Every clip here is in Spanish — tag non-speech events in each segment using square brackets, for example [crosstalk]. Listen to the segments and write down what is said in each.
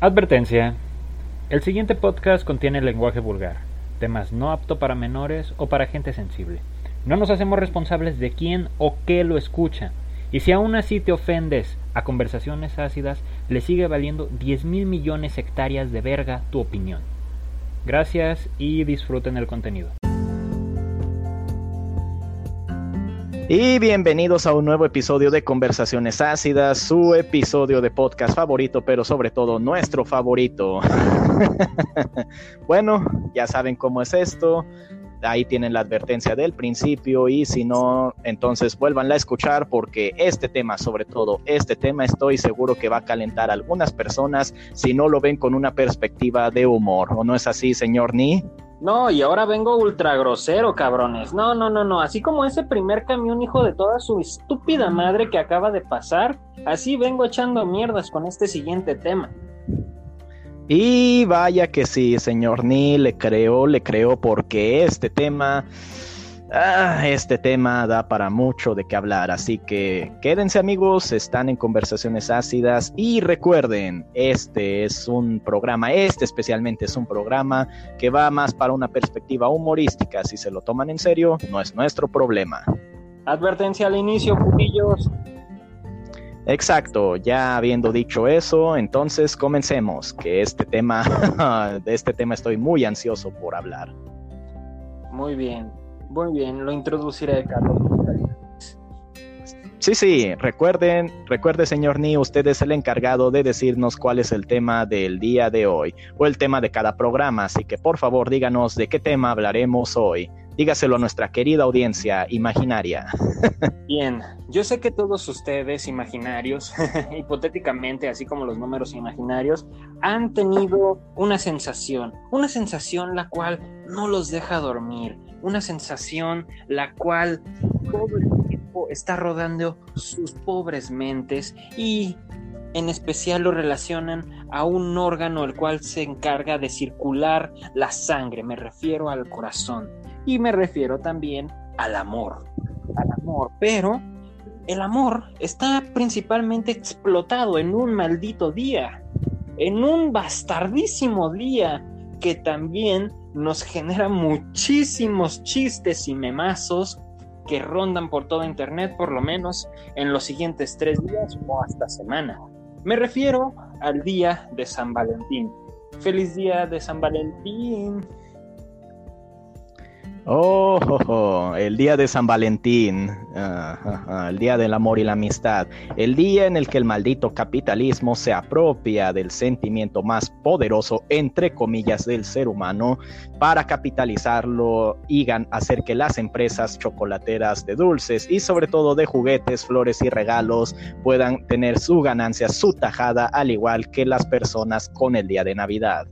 Advertencia. El siguiente podcast contiene lenguaje vulgar, temas no apto para menores o para gente sensible. No nos hacemos responsables de quién o qué lo escucha. Y si aún así te ofendes a conversaciones ácidas, le sigue valiendo 10 mil millones hectáreas de verga tu opinión. Gracias y disfruten el contenido. Y bienvenidos a un nuevo episodio de Conversaciones Ácidas, su episodio de podcast favorito, pero sobre todo nuestro favorito. [laughs] bueno, ya saben cómo es esto. Ahí tienen la advertencia del principio y si no, entonces vuélvanla a escuchar porque este tema, sobre todo este tema, estoy seguro que va a calentar a algunas personas si no lo ven con una perspectiva de humor. ¿O no es así, señor Ni? No, y ahora vengo ultra grosero, cabrones. No, no, no, no. Así como ese primer camión hijo de toda su estúpida madre que acaba de pasar, así vengo echando mierdas con este siguiente tema. Y vaya que sí, señor Ni, le creo, le creo porque este tema Ah, este tema da para mucho de qué hablar, así que quédense amigos, están en conversaciones ácidas y recuerden, este es un programa, este especialmente es un programa que va más para una perspectiva humorística, si se lo toman en serio, no es nuestro problema. Advertencia al inicio, putillos. Exacto, ya habiendo dicho eso, entonces comencemos, que este tema, [laughs] de este tema estoy muy ansioso por hablar. Muy bien, muy bien, lo introduciré, Carlos. Sí, sí, recuerden, recuerde, señor Ni, usted es el encargado de decirnos cuál es el tema del día de hoy o el tema de cada programa, así que por favor díganos de qué tema hablaremos hoy. Dígaselo a nuestra querida audiencia imaginaria. [laughs] Bien, yo sé que todos ustedes imaginarios, [laughs] hipotéticamente, así como los números imaginarios, han tenido una sensación, una sensación la cual no los deja dormir, una sensación la cual todo el tiempo está rodando sus pobres mentes y en especial lo relacionan a un órgano el cual se encarga de circular la sangre, me refiero al corazón y me refiero también al amor, al amor, pero el amor está principalmente explotado en un maldito día, en un bastardísimo día que también nos genera muchísimos chistes y memazos que rondan por todo internet por lo menos en los siguientes tres días o hasta semana. Me refiero al día de San Valentín. Feliz día de San Valentín. Oh, el día de San Valentín, el día del amor y la amistad, el día en el que el maldito capitalismo se apropia del sentimiento más poderoso, entre comillas, del ser humano para capitalizarlo y hacer que las empresas chocolateras de dulces y sobre todo de juguetes, flores y regalos puedan tener su ganancia, su tajada, al igual que las personas con el día de Navidad.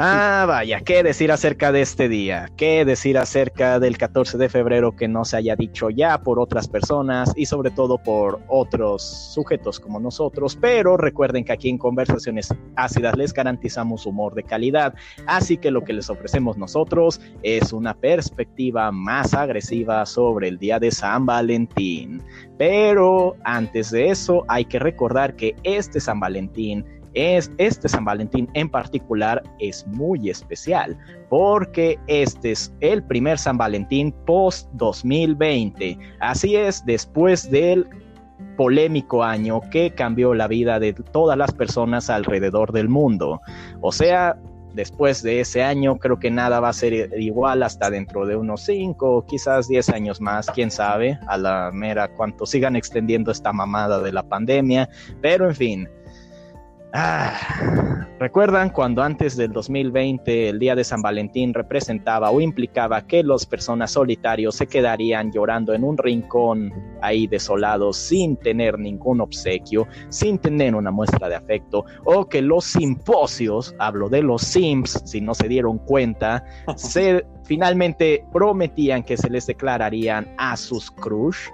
Ah, vaya, ¿qué decir acerca de este día? ¿Qué decir acerca del 14 de febrero que no se haya dicho ya por otras personas y sobre todo por otros sujetos como nosotros? Pero recuerden que aquí en Conversaciones Ácidas les garantizamos humor de calidad, así que lo que les ofrecemos nosotros es una perspectiva más agresiva sobre el día de San Valentín. Pero antes de eso hay que recordar que este San Valentín es, este San Valentín en particular es muy especial porque este es el primer San Valentín post 2020. Así es, después del polémico año que cambió la vida de todas las personas alrededor del mundo. O sea, después de ese año creo que nada va a ser igual hasta dentro de unos 5 o quizás 10 años más, quién sabe, a la mera cuánto sigan extendiendo esta mamada de la pandemia, pero en fin, Ah, ¿Recuerdan cuando antes del 2020 el día de San Valentín representaba o implicaba que las personas solitarios se quedarían llorando en un rincón ahí desolados sin tener ningún obsequio, sin tener una muestra de afecto, o que los simposios, hablo de los Sims, si no se dieron cuenta, [laughs] se finalmente prometían que se les declararían a sus crush?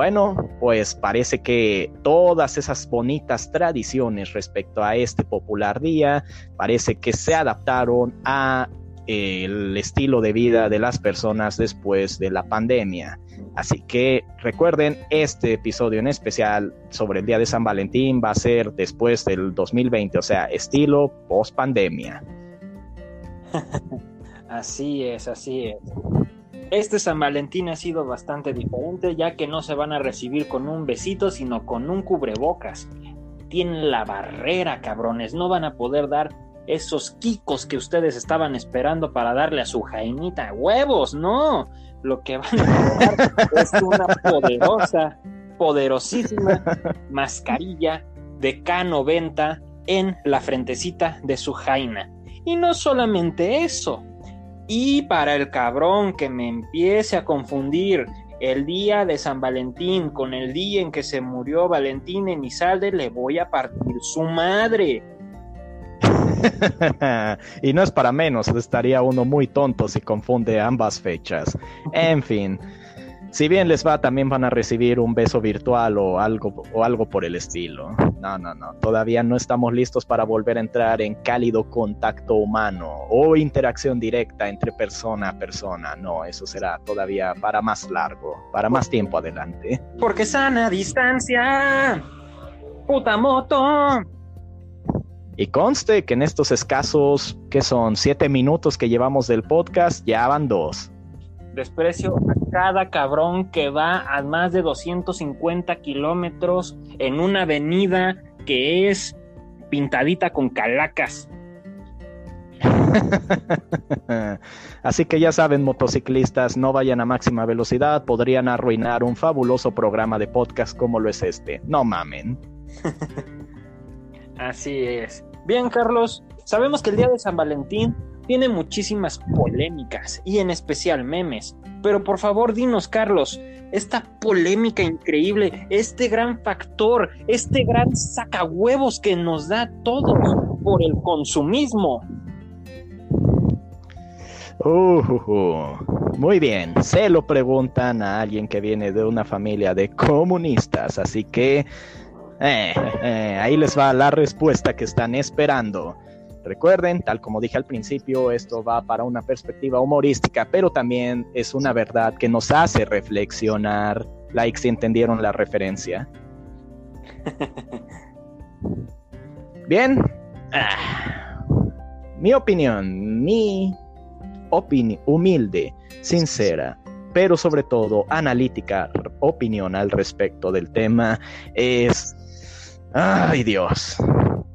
Bueno, pues parece que todas esas bonitas tradiciones respecto a este popular día parece que se adaptaron a el estilo de vida de las personas después de la pandemia. Así que recuerden, este episodio en especial sobre el Día de San Valentín va a ser después del 2020, o sea, estilo post pandemia. [laughs] Así es, así es. Este San Valentín ha sido bastante diferente ya que no se van a recibir con un besito, sino con un cubrebocas. Tienen la barrera, cabrones. No van a poder dar esos kikos que ustedes estaban esperando para darle a su jainita. ¡Huevos! ¡No! Lo que van a dar es una poderosa, poderosísima [laughs] mascarilla de K90 en la frentecita de su jaina. Y no solamente eso. Y para el cabrón que me empiece a confundir el día de San Valentín con el día en que se murió Valentín en Izalde, le voy a partir su madre. [laughs] y no es para menos, estaría uno muy tonto si confunde ambas fechas. En fin, si bien les va, también van a recibir un beso virtual o algo, o algo por el estilo. No, no, no, todavía no estamos listos para volver a entrar en cálido contacto humano o interacción directa entre persona a persona. No, eso será todavía para más largo, para más tiempo adelante. Porque sana distancia, puta moto. Y conste que en estos escasos, que son siete minutos que llevamos del podcast, ya van dos. Desprecio a cada cabrón que va a más de 250 kilómetros en una avenida que es pintadita con calacas. [laughs] Así que ya saben, motociclistas, no vayan a máxima velocidad, podrían arruinar un fabuloso programa de podcast como lo es este. No mamen. [laughs] Así es. Bien, Carlos, sabemos que el día de San Valentín tiene muchísimas polémicas y en especial memes. Pero por favor, dinos, Carlos, esta polémica increíble, este gran factor, este gran sacahuevos que nos da todos por el consumismo. Uh, muy bien, se lo preguntan a alguien que viene de una familia de comunistas, así que eh, eh, ahí les va la respuesta que están esperando. Recuerden, tal como dije al principio, esto va para una perspectiva humorística, pero también es una verdad que nos hace reflexionar. Like si entendieron la referencia. [laughs] Bien. Ah. Mi opinión, mi opinión humilde, sincera, pero sobre todo analítica opinión al respecto del tema es Ay, Dios.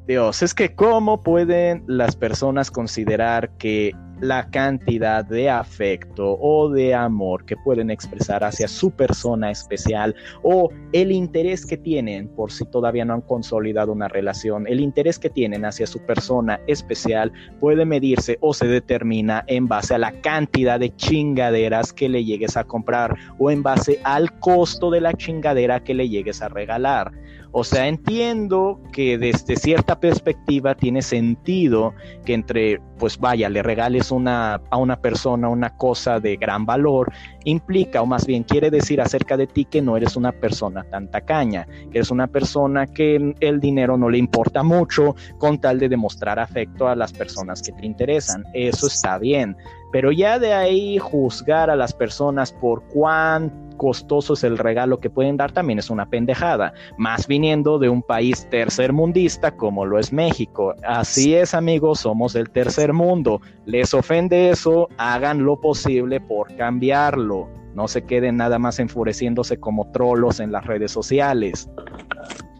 Dios, es que cómo pueden las personas considerar que la cantidad de afecto o de amor que pueden expresar hacia su persona especial o el interés que tienen por si todavía no han consolidado una relación, el interés que tienen hacia su persona especial puede medirse o se determina en base a la cantidad de chingaderas que le llegues a comprar o en base al costo de la chingadera que le llegues a regalar. O sea, entiendo que desde cierta perspectiva tiene sentido que entre, pues vaya, le regales una, a una persona una cosa de gran valor, implica, o más bien quiere decir acerca de ti que no eres una persona tan tacaña, que eres una persona que el dinero no le importa mucho con tal de demostrar afecto a las personas que te interesan. Eso está bien. Pero ya de ahí juzgar a las personas por cuán costoso es el regalo que pueden dar también es una pendejada, más viniendo de un país tercermundista como lo es México. Así es, amigos, somos el tercer mundo. Les ofende eso, hagan lo posible por cambiarlo. No se queden nada más enfureciéndose como trolos en las redes sociales.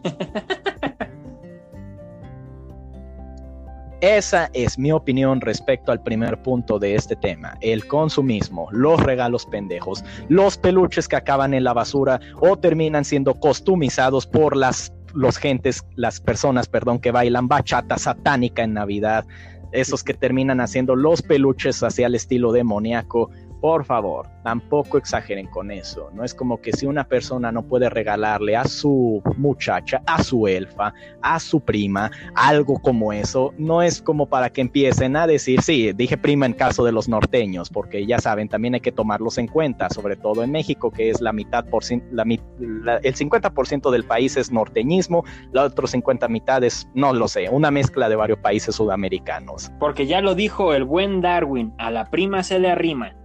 [laughs] Esa es mi opinión respecto al primer punto de este tema, el consumismo, los regalos pendejos, los peluches que acaban en la basura o terminan siendo costumizados por las los gentes, las personas, perdón, que bailan bachata satánica en Navidad, esos que terminan haciendo los peluches hacia el estilo demoníaco, por favor, tampoco exageren con eso. No es como que si una persona no puede regalarle a su muchacha, a su elfa, a su prima, algo como eso, no es como para que empiecen a decir, sí, dije prima en caso de los norteños, porque ya saben, también hay que tomarlos en cuenta, sobre todo en México, que es la mitad por la, el 50% del país es norteñismo, la otro 50 mitades, no lo sé, una mezcla de varios países sudamericanos. Porque ya lo dijo el buen Darwin, a la prima se le arrima.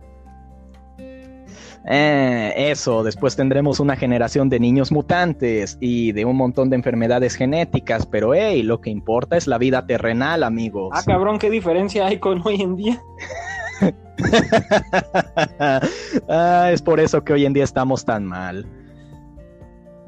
Eh, eso, después tendremos una generación de niños mutantes y de un montón de enfermedades genéticas, pero hey, lo que importa es la vida terrenal, amigos. Ah, cabrón, ¿qué diferencia hay con hoy en día? [laughs] ah, es por eso que hoy en día estamos tan mal.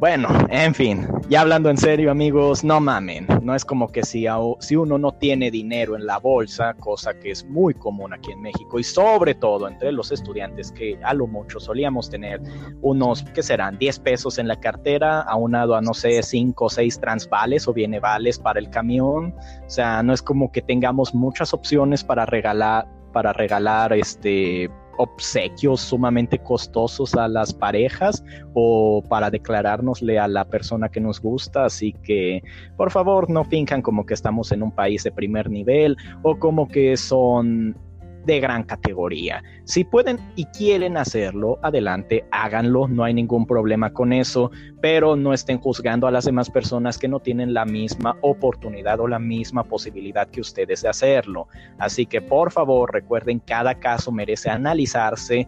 Bueno, en fin, ya hablando en serio amigos, no mamen, no es como que si, si uno no tiene dinero en la bolsa, cosa que es muy común aquí en México y sobre todo entre los estudiantes que a lo mucho solíamos tener unos, ¿qué serán? 10 pesos en la cartera, aunado a no sé, 5 o 6 transvales o bienevales para el camión, o sea, no es como que tengamos muchas opciones para regalar para regalar este obsequios sumamente costosos a las parejas o para declarárnosle a la persona que nos gusta. Así que, por favor, no finjan como que estamos en un país de primer nivel o como que son de gran categoría. Si pueden y quieren hacerlo, adelante, háganlo, no hay ningún problema con eso, pero no estén juzgando a las demás personas que no tienen la misma oportunidad o la misma posibilidad que ustedes de hacerlo. Así que por favor recuerden, cada caso merece analizarse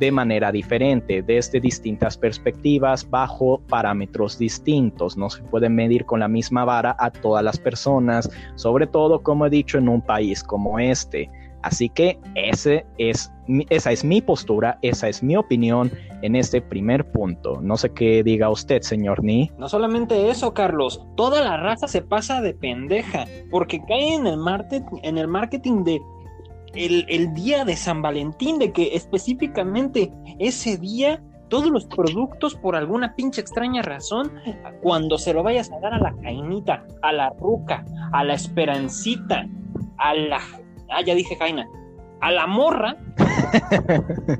de manera diferente, desde distintas perspectivas, bajo parámetros distintos. No se puede medir con la misma vara a todas las personas, sobre todo, como he dicho, en un país como este. Así que esa es mi postura, esa es mi opinión en este primer punto. No sé qué diga usted, señor Ni. No solamente eso, Carlos, toda la raza se pasa de pendeja, porque cae en el, marketing, de el, el día de San Valentín, de que específicamente ese día todos los productos por alguna pinche extraña razón, cuando se lo vayas a dar a la cainita, a la ruca, a la esperancita, a la ah, ya dije Jaina, a la morra, [laughs]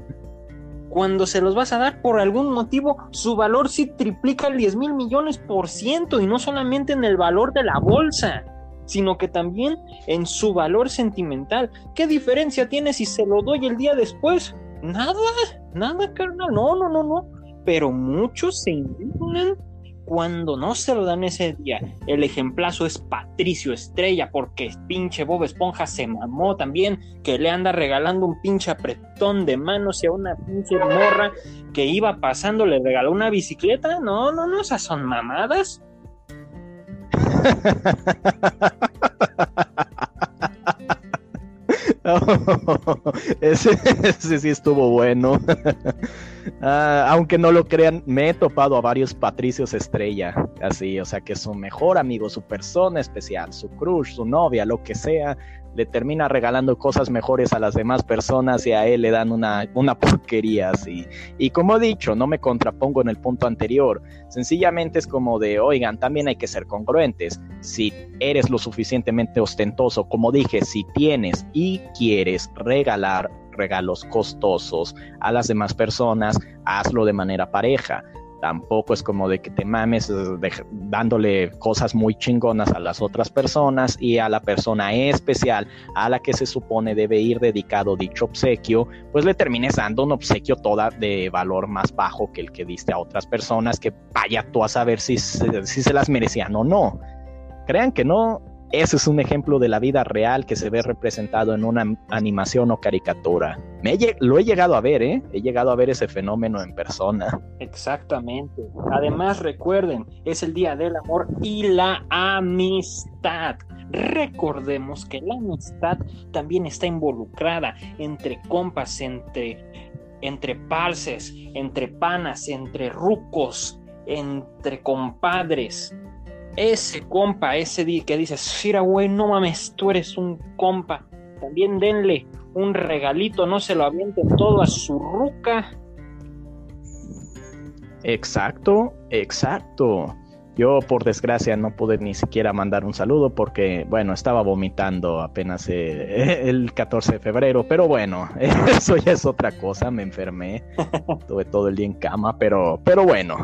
cuando se los vas a dar por algún motivo, su valor sí triplica el 10 mil millones por ciento y no solamente en el valor de la bolsa sino que también en su valor sentimental. ¿Qué diferencia tiene si se lo doy el día después? Nada, nada, carnal, no, no, no, no. Pero muchos se indignan cuando no se lo dan ese día. El ejemplazo es Patricio Estrella, porque pinche Bob Esponja se mamó también, que le anda regalando un pinche apretón de manos y a una pinche morra que iba pasando le regaló una bicicleta. No, no, no, esas son mamadas. [laughs] [laughs] ese, sí estuvo bueno. [laughs] Ah, aunque no lo crean, me he topado a varios Patricios Estrella, así, o sea que su mejor amigo, su persona especial, su crush, su novia, lo que sea, le termina regalando cosas mejores a las demás personas y a él le dan una, una porquería así. Y como he dicho, no me contrapongo en el punto anterior, sencillamente es como de, oigan, también hay que ser congruentes. Si eres lo suficientemente ostentoso, como dije, si tienes y quieres regalar regalos costosos a las demás personas, hazlo de manera pareja tampoco es como de que te mames dándole cosas muy chingonas a las otras personas y a la persona especial a la que se supone debe ir dedicado dicho obsequio, pues le termines dando un obsequio toda de valor más bajo que el que diste a otras personas que vaya tú a saber si, si se las merecían o no. Crean que no, ese es un ejemplo de la vida real que se ve representado en una animación o caricatura. Me lo he llegado a ver, ¿eh? He llegado a ver ese fenómeno en persona. Exactamente. Además, recuerden, es el Día del Amor y la Amistad. Recordemos que la amistad también está involucrada entre compas, entre, entre palces, entre panas, entre rucos, entre compadres ese compa, ese día que dices, mira, güey, no mames, tú eres un compa. También denle un regalito, no se lo avienten todo a su ruca. Exacto, exacto. Yo por desgracia no pude ni siquiera mandar un saludo porque, bueno, estaba vomitando apenas eh, [laughs] el 14 de febrero, pero bueno, [laughs] eso ya es otra cosa, me enfermé, [laughs] estuve todo el día en cama, pero, pero bueno,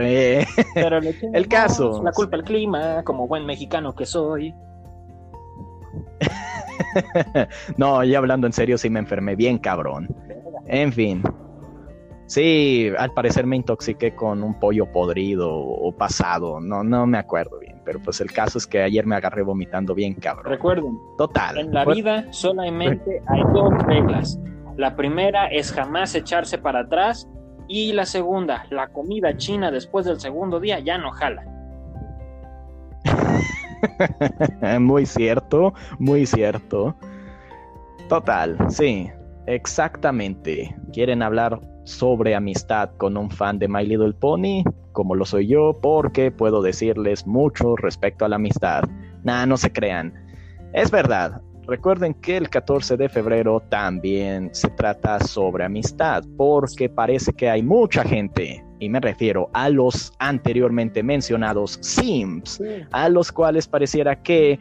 eh, Pero [laughs] el caso. La culpa al clima, como buen mexicano que soy. [laughs] no, ya hablando en serio, sí me enfermé bien, cabrón. En fin. Sí, al parecer me intoxiqué con un pollo podrido o pasado, no, no me acuerdo bien, pero pues el caso es que ayer me agarré vomitando bien, cabrón. Recuerden, total. En la vida solamente hay dos reglas La primera es jamás echarse para atrás y la segunda, la comida china después del segundo día ya no jala. [laughs] muy cierto, muy cierto. Total, sí, exactamente. ¿Quieren hablar sobre amistad con un fan de My Little Pony? Como lo soy yo, porque puedo decirles mucho respecto a la amistad. Nah, no se crean. Es verdad, Recuerden que el 14 de febrero también se trata sobre amistad, porque parece que hay mucha gente, y me refiero a los anteriormente mencionados Sims, a los cuales pareciera que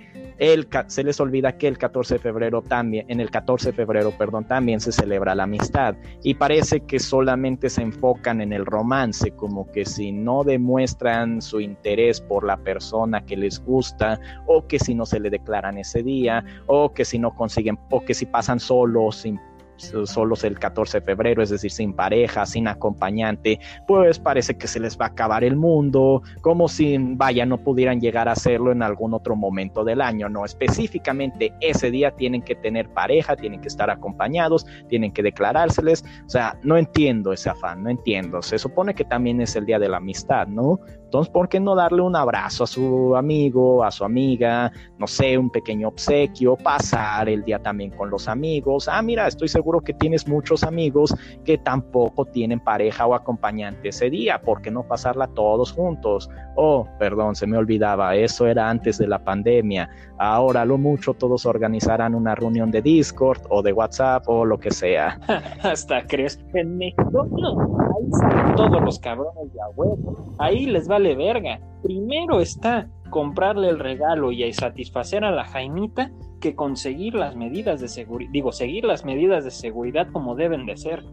se les olvida que el 14 de febrero también, en el 14 de febrero, perdón, también se celebra la amistad. Y parece que solamente se enfocan en el romance, como que si no demuestran su interés por la persona que les gusta o que si no se le declaran ese día o que si no consiguen o que si pasan solos sin solos el 14 de febrero, es decir, sin pareja, sin acompañante, pues parece que se les va a acabar el mundo, como si, vaya, no pudieran llegar a hacerlo en algún otro momento del año, no, específicamente ese día tienen que tener pareja, tienen que estar acompañados, tienen que declarárseles, o sea, no entiendo ese afán, no entiendo, se supone que también es el día de la amistad, ¿no? Entonces, ¿por qué no darle un abrazo a su amigo, a su amiga, no sé, un pequeño obsequio, pasar el día también con los amigos? Ah, mira, estoy seguro que tienes muchos amigos que tampoco tienen pareja o acompañante ese día, ¿por qué no pasarla todos juntos? Oh, perdón, se me olvidaba, eso era antes de la pandemia. Ahora lo mucho todos organizarán una reunión de Discord o de WhatsApp o lo que sea. [laughs] Hasta crees, en México ahí salen todos los cabrones de abuelo, ahí les va verga. Primero está comprarle el regalo y satisfacer a la Jaimita que conseguir las medidas de seguridad, digo, seguir las medidas de seguridad como deben de ser.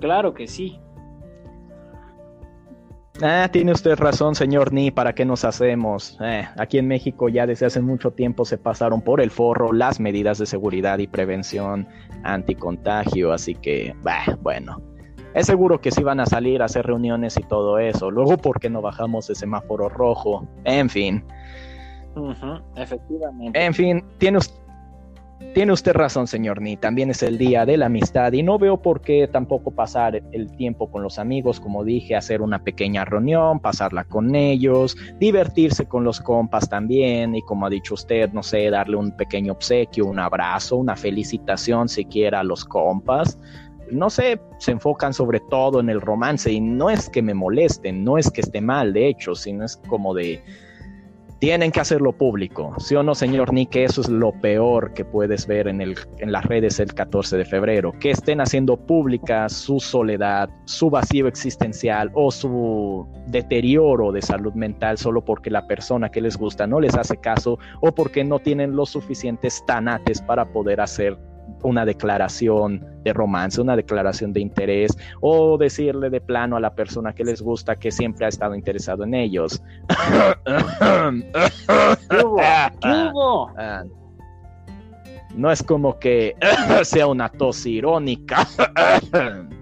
Claro que sí. Ah, tiene usted razón, señor Ni, ¿para qué nos hacemos? Eh, aquí en México ya desde hace mucho tiempo se pasaron por el forro las medidas de seguridad y prevención anticontagio, así que, bueno, es seguro que sí van a salir a hacer reuniones y todo eso. Luego, ¿por qué no bajamos de semáforo rojo? En fin. efectivamente. En fin, tiene usted, tiene usted razón, señor Ni. También es el día de la amistad y no veo por qué tampoco pasar el tiempo con los amigos, como dije, hacer una pequeña reunión, pasarla con ellos, divertirse con los compas también y como ha dicho usted, no sé, darle un pequeño obsequio, un abrazo, una felicitación siquiera a los compas no sé, se enfocan sobre todo en el romance y no es que me molesten, no es que esté mal, de hecho, sino es como de, tienen que hacerlo público, ¿sí o no, señor Nick? Eso es lo peor que puedes ver en, el, en las redes el 14 de febrero, que estén haciendo pública su soledad, su vacío existencial o su deterioro de salud mental solo porque la persona que les gusta no les hace caso o porque no tienen los suficientes tanates para poder hacer una declaración de romance, una declaración de interés o decirle de plano a la persona que les gusta que siempre ha estado interesado en ellos. Ah, no es como que [coughs] sea una tos irónica.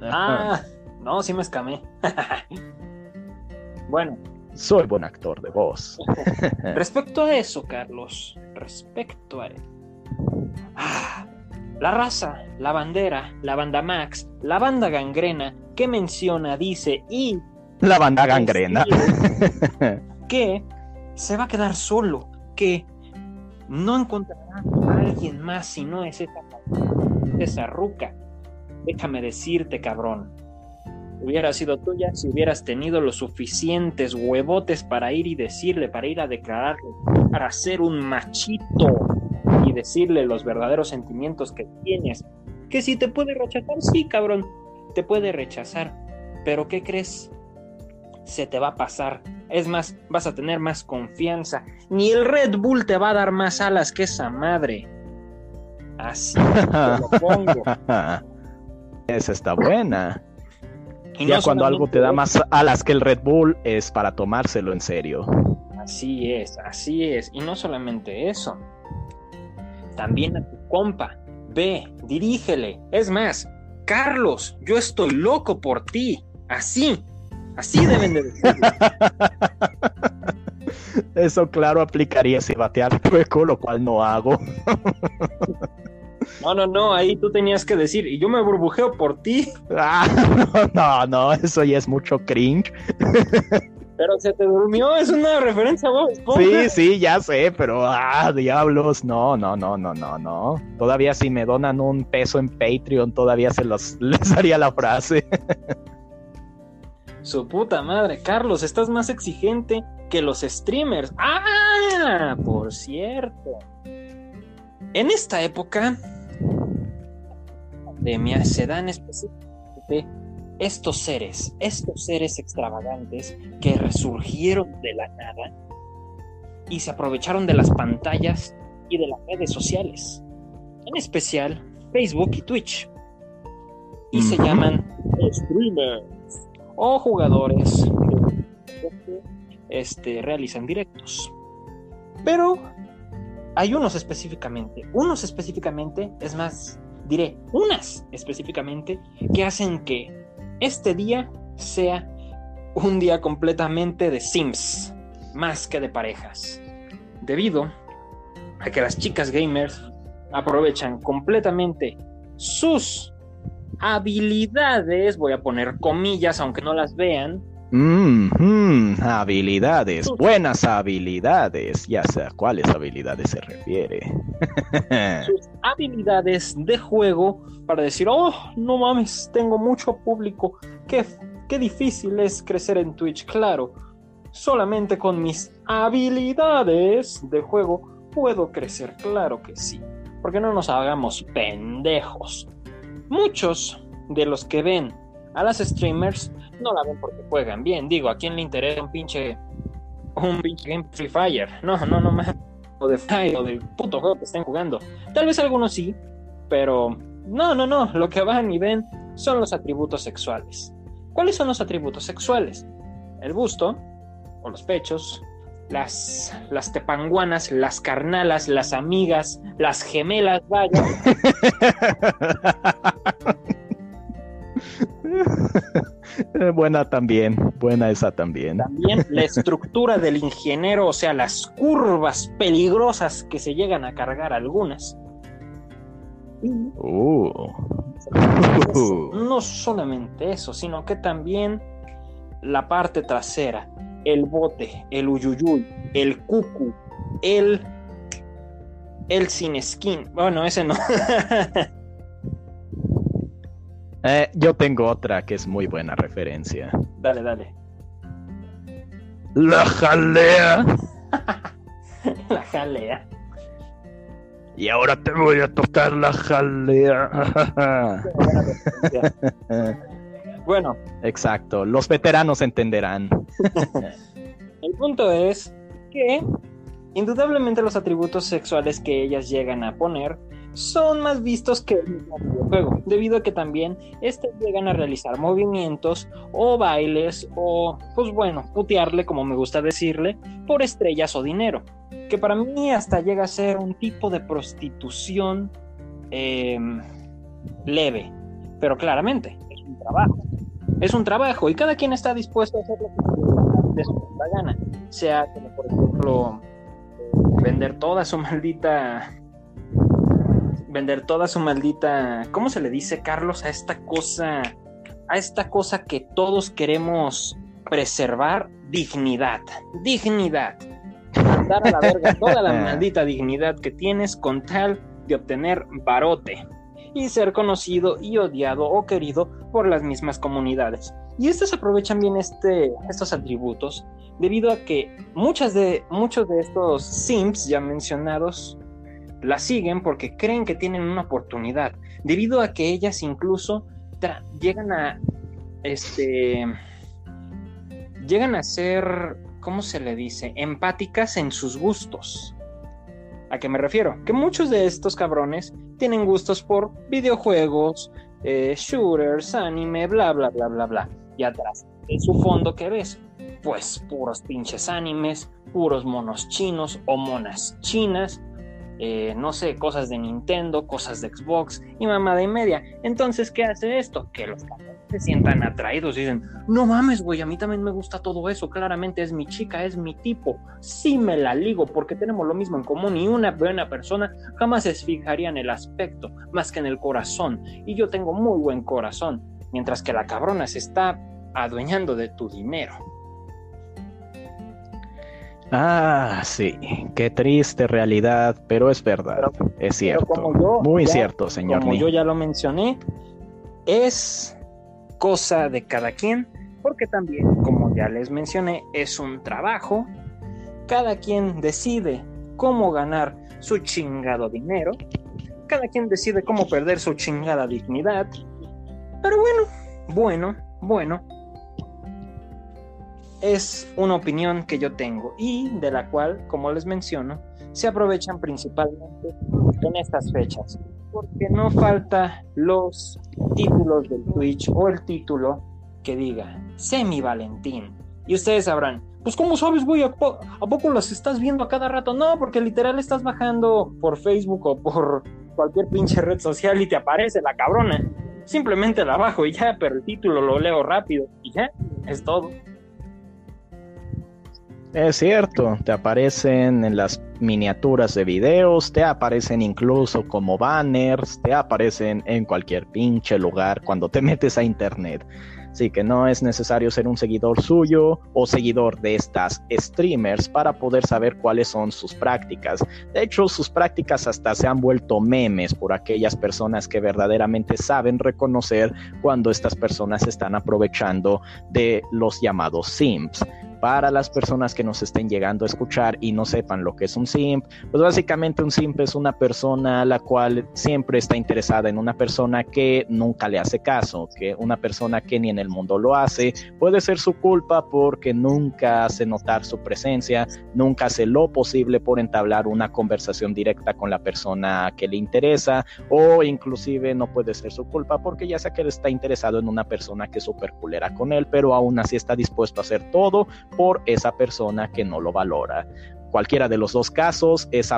ah, no, sí me escamé. [laughs] bueno. Soy buen actor de voz. [laughs] respecto a eso, Carlos, respecto a... Ah, la raza, la bandera, la banda Max, la banda gangrena, que menciona, dice y... La banda gangrena. [laughs] que se va a quedar solo, que no encontrará a alguien más si no es esa, esa ruca. Déjame decirte, cabrón. Hubiera sido tuya si hubieras tenido los suficientes huevotes para ir y decirle, para ir a declararle, para ser un machito y decirle los verdaderos sentimientos que tienes. Que si te puede rechazar, sí, cabrón, te puede rechazar. Pero ¿qué crees? Se te va a pasar. Es más, vas a tener más confianza. Ni el Red Bull te va a dar más alas que esa madre. Así te lo pongo. [laughs] Esa está buena. Y ya cuando algo te da más alas que el Red Bull es para tomárselo en serio. Así es, así es. Y no solamente eso también a tu compa. Ve, dirígele. Es más, Carlos, yo estoy loco por ti. Así, así deben de decirlo. [laughs] Eso claro aplicaría si batear hueco, lo cual no hago. No, no, no, ahí tú tenías que decir, y yo me burbujeo por ti. Ah, no, [laughs] no, no, eso ya es mucho cringe. Pero se te durmió, es una referencia Esponja. Sí, sí, ya sé, pero ah, diablos, no, no, no, no, no, no. Todavía si me donan un peso en Patreon, todavía se los [laughs] les haría la frase. Su puta madre, Carlos, estás más exigente que los streamers. Ah, por cierto. En esta época, pandemia se dan específicamente estos seres, estos seres extravagantes que resurgieron de la nada y se aprovecharon de las pantallas y de las redes sociales, en especial Facebook y Twitch. Y se llaman streamers o jugadores que este, realizan directos. Pero hay unos específicamente, unos específicamente, es más, diré, unas específicamente, que hacen que este día sea un día completamente de Sims, más que de parejas. Debido a que las chicas gamers aprovechan completamente sus habilidades, voy a poner comillas aunque no las vean, Mm, mm, habilidades, buenas habilidades. Ya sé a cuáles habilidades se refiere. [laughs] sus habilidades de juego para decir, oh, no mames, tengo mucho público, qué, qué difícil es crecer en Twitch, claro, solamente con mis habilidades de juego puedo crecer, claro que sí, porque no nos hagamos pendejos. Muchos de los que ven a las streamers no la ven porque juegan bien, digo, ¿a quién le interesa un pinche, un pinche game Free Fire? No, no, no más o de Fire o del puto juego que estén jugando. Tal vez algunos sí, pero no, no, no. Lo que van y ven son los atributos sexuales. ¿Cuáles son los atributos sexuales? El busto, o los pechos, las, las tepanguanas, las carnalas, las amigas, las gemelas, vaya. [laughs] [laughs] Buena también, buena esa también. También la estructura del ingeniero, o sea, las curvas peligrosas que se llegan a cargar algunas. Uh. no solamente eso, sino que también la parte trasera, el bote, el uyuyuy, el cucu, el el sin skin. Bueno, ese no. [laughs] Eh, yo tengo otra que es muy buena referencia. dale, dale. La jalea. [laughs] La jalea. Y ahora te voy a tocar la jalea. [laughs] Bueno, Exacto, los veteranos entenderán. [laughs] el punto es que indudablemente los atributos sexuales que ellas llegan a poner son más vistos que el mismo videojuego, debido a que también estas llegan a realizar movimientos o bailes o, pues bueno, putearle, como me gusta decirle, por estrellas o dinero, que para mí hasta llega a ser un tipo de prostitución eh, leve, pero claramente es un trabajo. Es un trabajo y cada quien está dispuesto a hacer lo que de su gana, sea como por ejemplo vender toda su [laughs] maldita vender toda su maldita, ¿cómo se le dice, Carlos, a esta cosa, a esta cosa que todos queremos preservar? Dignidad, dignidad. Mandar a la verga toda la [laughs] maldita dignidad que tienes con tal de obtener barote y ser conocido y odiado o querido por las mismas comunidades. Y estos aprovechan bien este, estos atributos debido a que muchas de, muchos de estos sims ya mencionados la siguen porque creen que tienen una oportunidad, debido a que ellas incluso llegan a este llegan a ser, ¿cómo se le dice? empáticas en sus gustos. ¿A qué me refiero? Que muchos de estos cabrones tienen gustos por videojuegos, eh, shooters, anime, bla, bla, bla, bla, bla. Y atrás, en su fondo, ¿qué ves? Pues puros pinches animes, puros monos chinos o monas chinas, eh, no sé, cosas de Nintendo, cosas de Xbox y mamada y media. Entonces, ¿qué hace esto? Que los se sientan atraídos y dicen, no mames, güey, a mí también me gusta todo eso, claramente es mi chica, es mi tipo, sí me la ligo porque tenemos lo mismo en común y una buena persona jamás se fijaría en el aspecto más que en el corazón y yo tengo muy buen corazón, mientras que la cabrona se está adueñando de tu dinero. Ah, sí, qué triste realidad, pero es verdad, es cierto, muy cierto, señor. Como yo ya lo mencioné, es cosa de cada quien, porque también, como ya les mencioné, es un trabajo. Cada quien decide cómo ganar su chingado dinero. Cada quien decide cómo perder su chingada dignidad. Pero bueno, bueno, bueno. Es una opinión que yo tengo y de la cual, como les menciono, se aprovechan principalmente en estas fechas porque no falta los títulos del Twitch o el título que diga Semi Valentín. Y ustedes sabrán, pues ¿cómo sabes, güey? ¿A, poco los estás viendo a cada rato? No, porque literal estás bajando por Facebook o por cualquier pinche red social y te aparece la cabrona. Simplemente la bajo y ya, pero el título lo leo rápido y ya, es todo. Es cierto, te aparecen en las miniaturas de videos, te aparecen incluso como banners, te aparecen en cualquier pinche lugar cuando te [laughs] metes a internet. Así que no es necesario ser un seguidor suyo o seguidor de estas streamers para poder saber cuáles son sus prácticas. De hecho, sus prácticas hasta se han vuelto memes por aquellas personas que verdaderamente saben reconocer cuando estas personas están aprovechando de los llamados simps para las personas que nos estén llegando a escuchar y no sepan lo que es un simp, pues básicamente un simp es una persona la cual siempre está interesada en una persona que nunca le hace caso, que una persona que ni en el mundo lo hace, puede ser su culpa porque nunca hace notar su presencia, nunca hace lo posible por entablar una conversación directa con la persona que le interesa o inclusive no puede ser su culpa porque ya sea que él está interesado en una persona que es súper culera con él, pero aún así está dispuesto a hacer todo por esa persona que no lo valora. Cualquiera de los dos casos es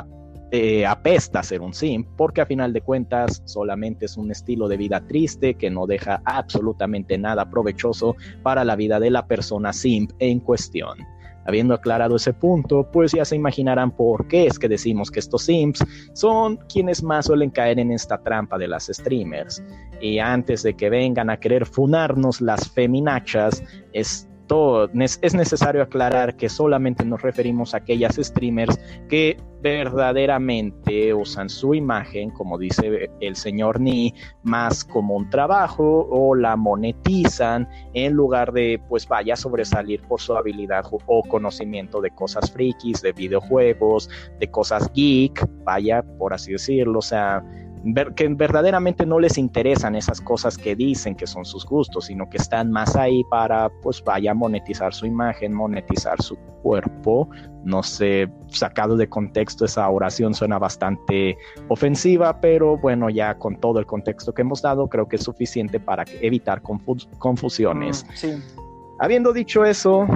eh, apesta ser un simp, porque a final de cuentas solamente es un estilo de vida triste que no deja absolutamente nada provechoso para la vida de la persona simp en cuestión. Habiendo aclarado ese punto, pues ya se imaginarán por qué es que decimos que estos simps son quienes más suelen caer en esta trampa de las streamers. Y antes de que vengan a querer funarnos las feminachas, es es necesario aclarar que solamente nos referimos a aquellas streamers que verdaderamente usan su imagen, como dice el señor Ni, más como un trabajo o la monetizan en lugar de, pues vaya a sobresalir por su habilidad o conocimiento de cosas frikis, de videojuegos, de cosas geek, vaya, por así decirlo, o sea, que verdaderamente no les interesan esas cosas que dicen que son sus gustos, sino que están más ahí para, pues vaya, monetizar su imagen, monetizar su cuerpo. No sé, sacado de contexto esa oración suena bastante ofensiva, pero bueno, ya con todo el contexto que hemos dado, creo que es suficiente para evitar confusiones. Mm, Habiendo dicho eso,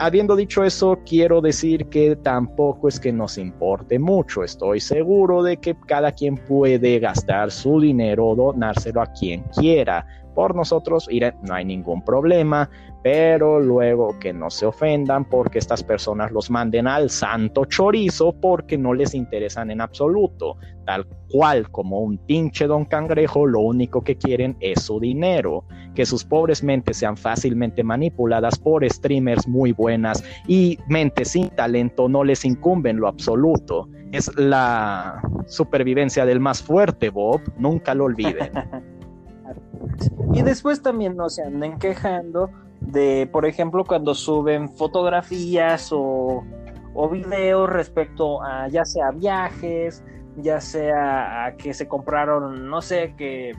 Habiendo dicho eso, quiero decir que tampoco es que nos importe mucho. Estoy seguro de que cada quien puede gastar su dinero o donárselo a quien quiera. Por nosotros, no hay ningún problema pero luego que no se ofendan porque estas personas los manden al santo chorizo porque no les interesan en absoluto, tal cual como un pinche don cangrejo, lo único que quieren es su dinero, que sus pobres mentes sean fácilmente manipuladas por streamers muy buenas y mentes sin talento no les incumben lo absoluto. Es la supervivencia del más fuerte, Bob, nunca lo olviden. [laughs] y después también no se anden quejando de, por ejemplo, cuando suben fotografías o, o videos respecto a ya sea viajes, ya sea a que se compraron, no sé, que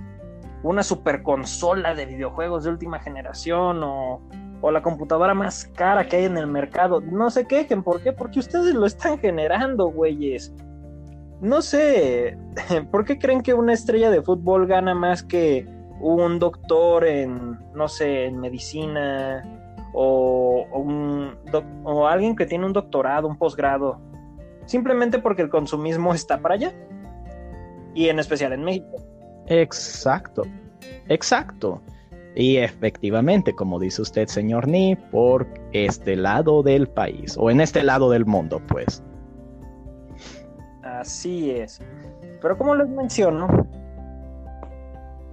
una super consola de videojuegos de última generación o, o la computadora más cara que hay en el mercado. No se quejen, ¿por qué? Porque ustedes lo están generando, güeyes. No sé, [laughs] ¿por qué creen que una estrella de fútbol gana más que un doctor en, no sé, en medicina o, un o alguien que tiene un doctorado, un posgrado. simplemente porque el consumismo [laughs] está para allá. Y en especial en México. Exacto, exacto. Y efectivamente, como dice usted, señor Ni, por este lado del país, o en este lado del mundo, pues. Así es. Pero como les menciono,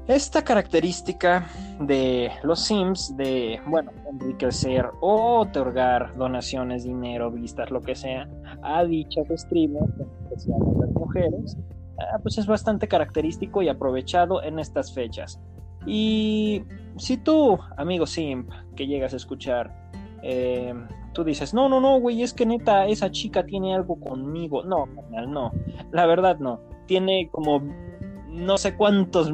esta característica de los Sims de, bueno, enriquecer o otorgar donaciones, dinero, vistas, lo que sea, a dichas streamers, especialmente las mujeres, ah, pues es bastante característico y aprovechado en estas fechas. Y si tú, amigo Simp, que llegas a escuchar, eh, tú dices, no, no, no, güey, es que neta, esa chica tiene algo conmigo. No, no, la verdad no. Tiene como no sé cuántos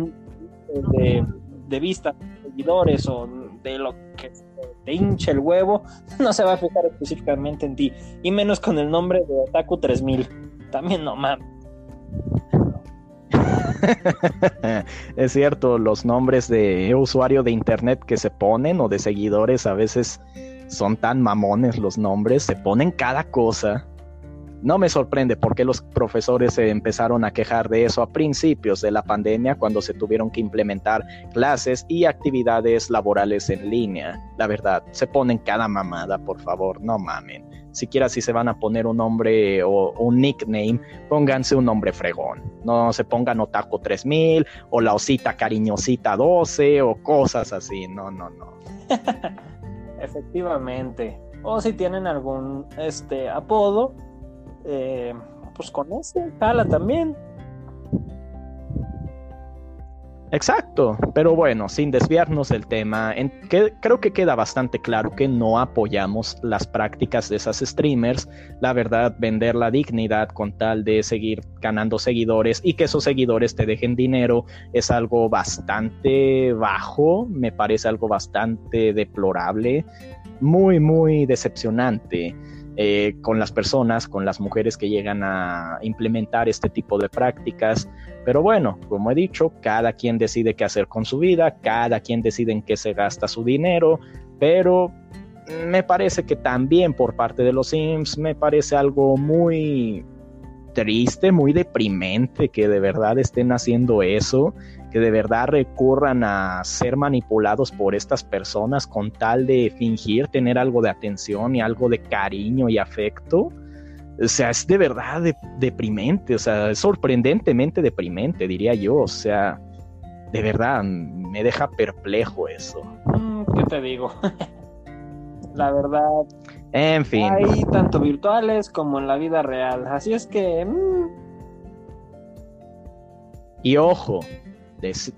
de, de vista, seguidores o de lo que te hincha el huevo, no se va a fijar específicamente en ti. Y menos con el nombre de Otaku 3000. También no mames. [laughs] es cierto, los nombres de usuario de internet que se ponen o de seguidores a veces son tan mamones los nombres, se ponen cada cosa. No me sorprende porque los profesores se empezaron a quejar de eso a principios de la pandemia cuando se tuvieron que implementar clases y actividades laborales en línea. La verdad, se ponen cada mamada, por favor, no mamen. Siquiera si se van a poner un nombre o un nickname, pónganse un nombre fregón. No se pongan Otaku 3000 o la osita cariñosita 12 o cosas así. No, no, no. [laughs] Efectivamente. O si tienen algún este apodo, eh, pues con ese, jala también. Exacto, pero bueno, sin desviarnos del tema, creo que queda bastante claro que no apoyamos las prácticas de esas streamers. La verdad, vender la dignidad con tal de seguir ganando seguidores y que esos seguidores te dejen dinero es algo bastante bajo, me parece algo bastante deplorable, muy, muy decepcionante. Eh, con las personas, con las mujeres que llegan a implementar este tipo de prácticas. Pero bueno, como he dicho, cada quien decide qué hacer con su vida, cada quien decide en qué se gasta su dinero, pero me parece que también por parte de los Sims me parece algo muy triste, muy deprimente que de verdad estén haciendo eso que de verdad recurran a ser manipulados por estas personas con tal de fingir tener algo de atención y algo de cariño y afecto. O sea, es de verdad deprimente, o sea, es sorprendentemente deprimente, diría yo. O sea, de verdad, me deja perplejo eso. Mm, ¿Qué te digo? [laughs] la verdad. En fin. Hay tanto virtuales como en la vida real. Así es que. Mm. Y ojo,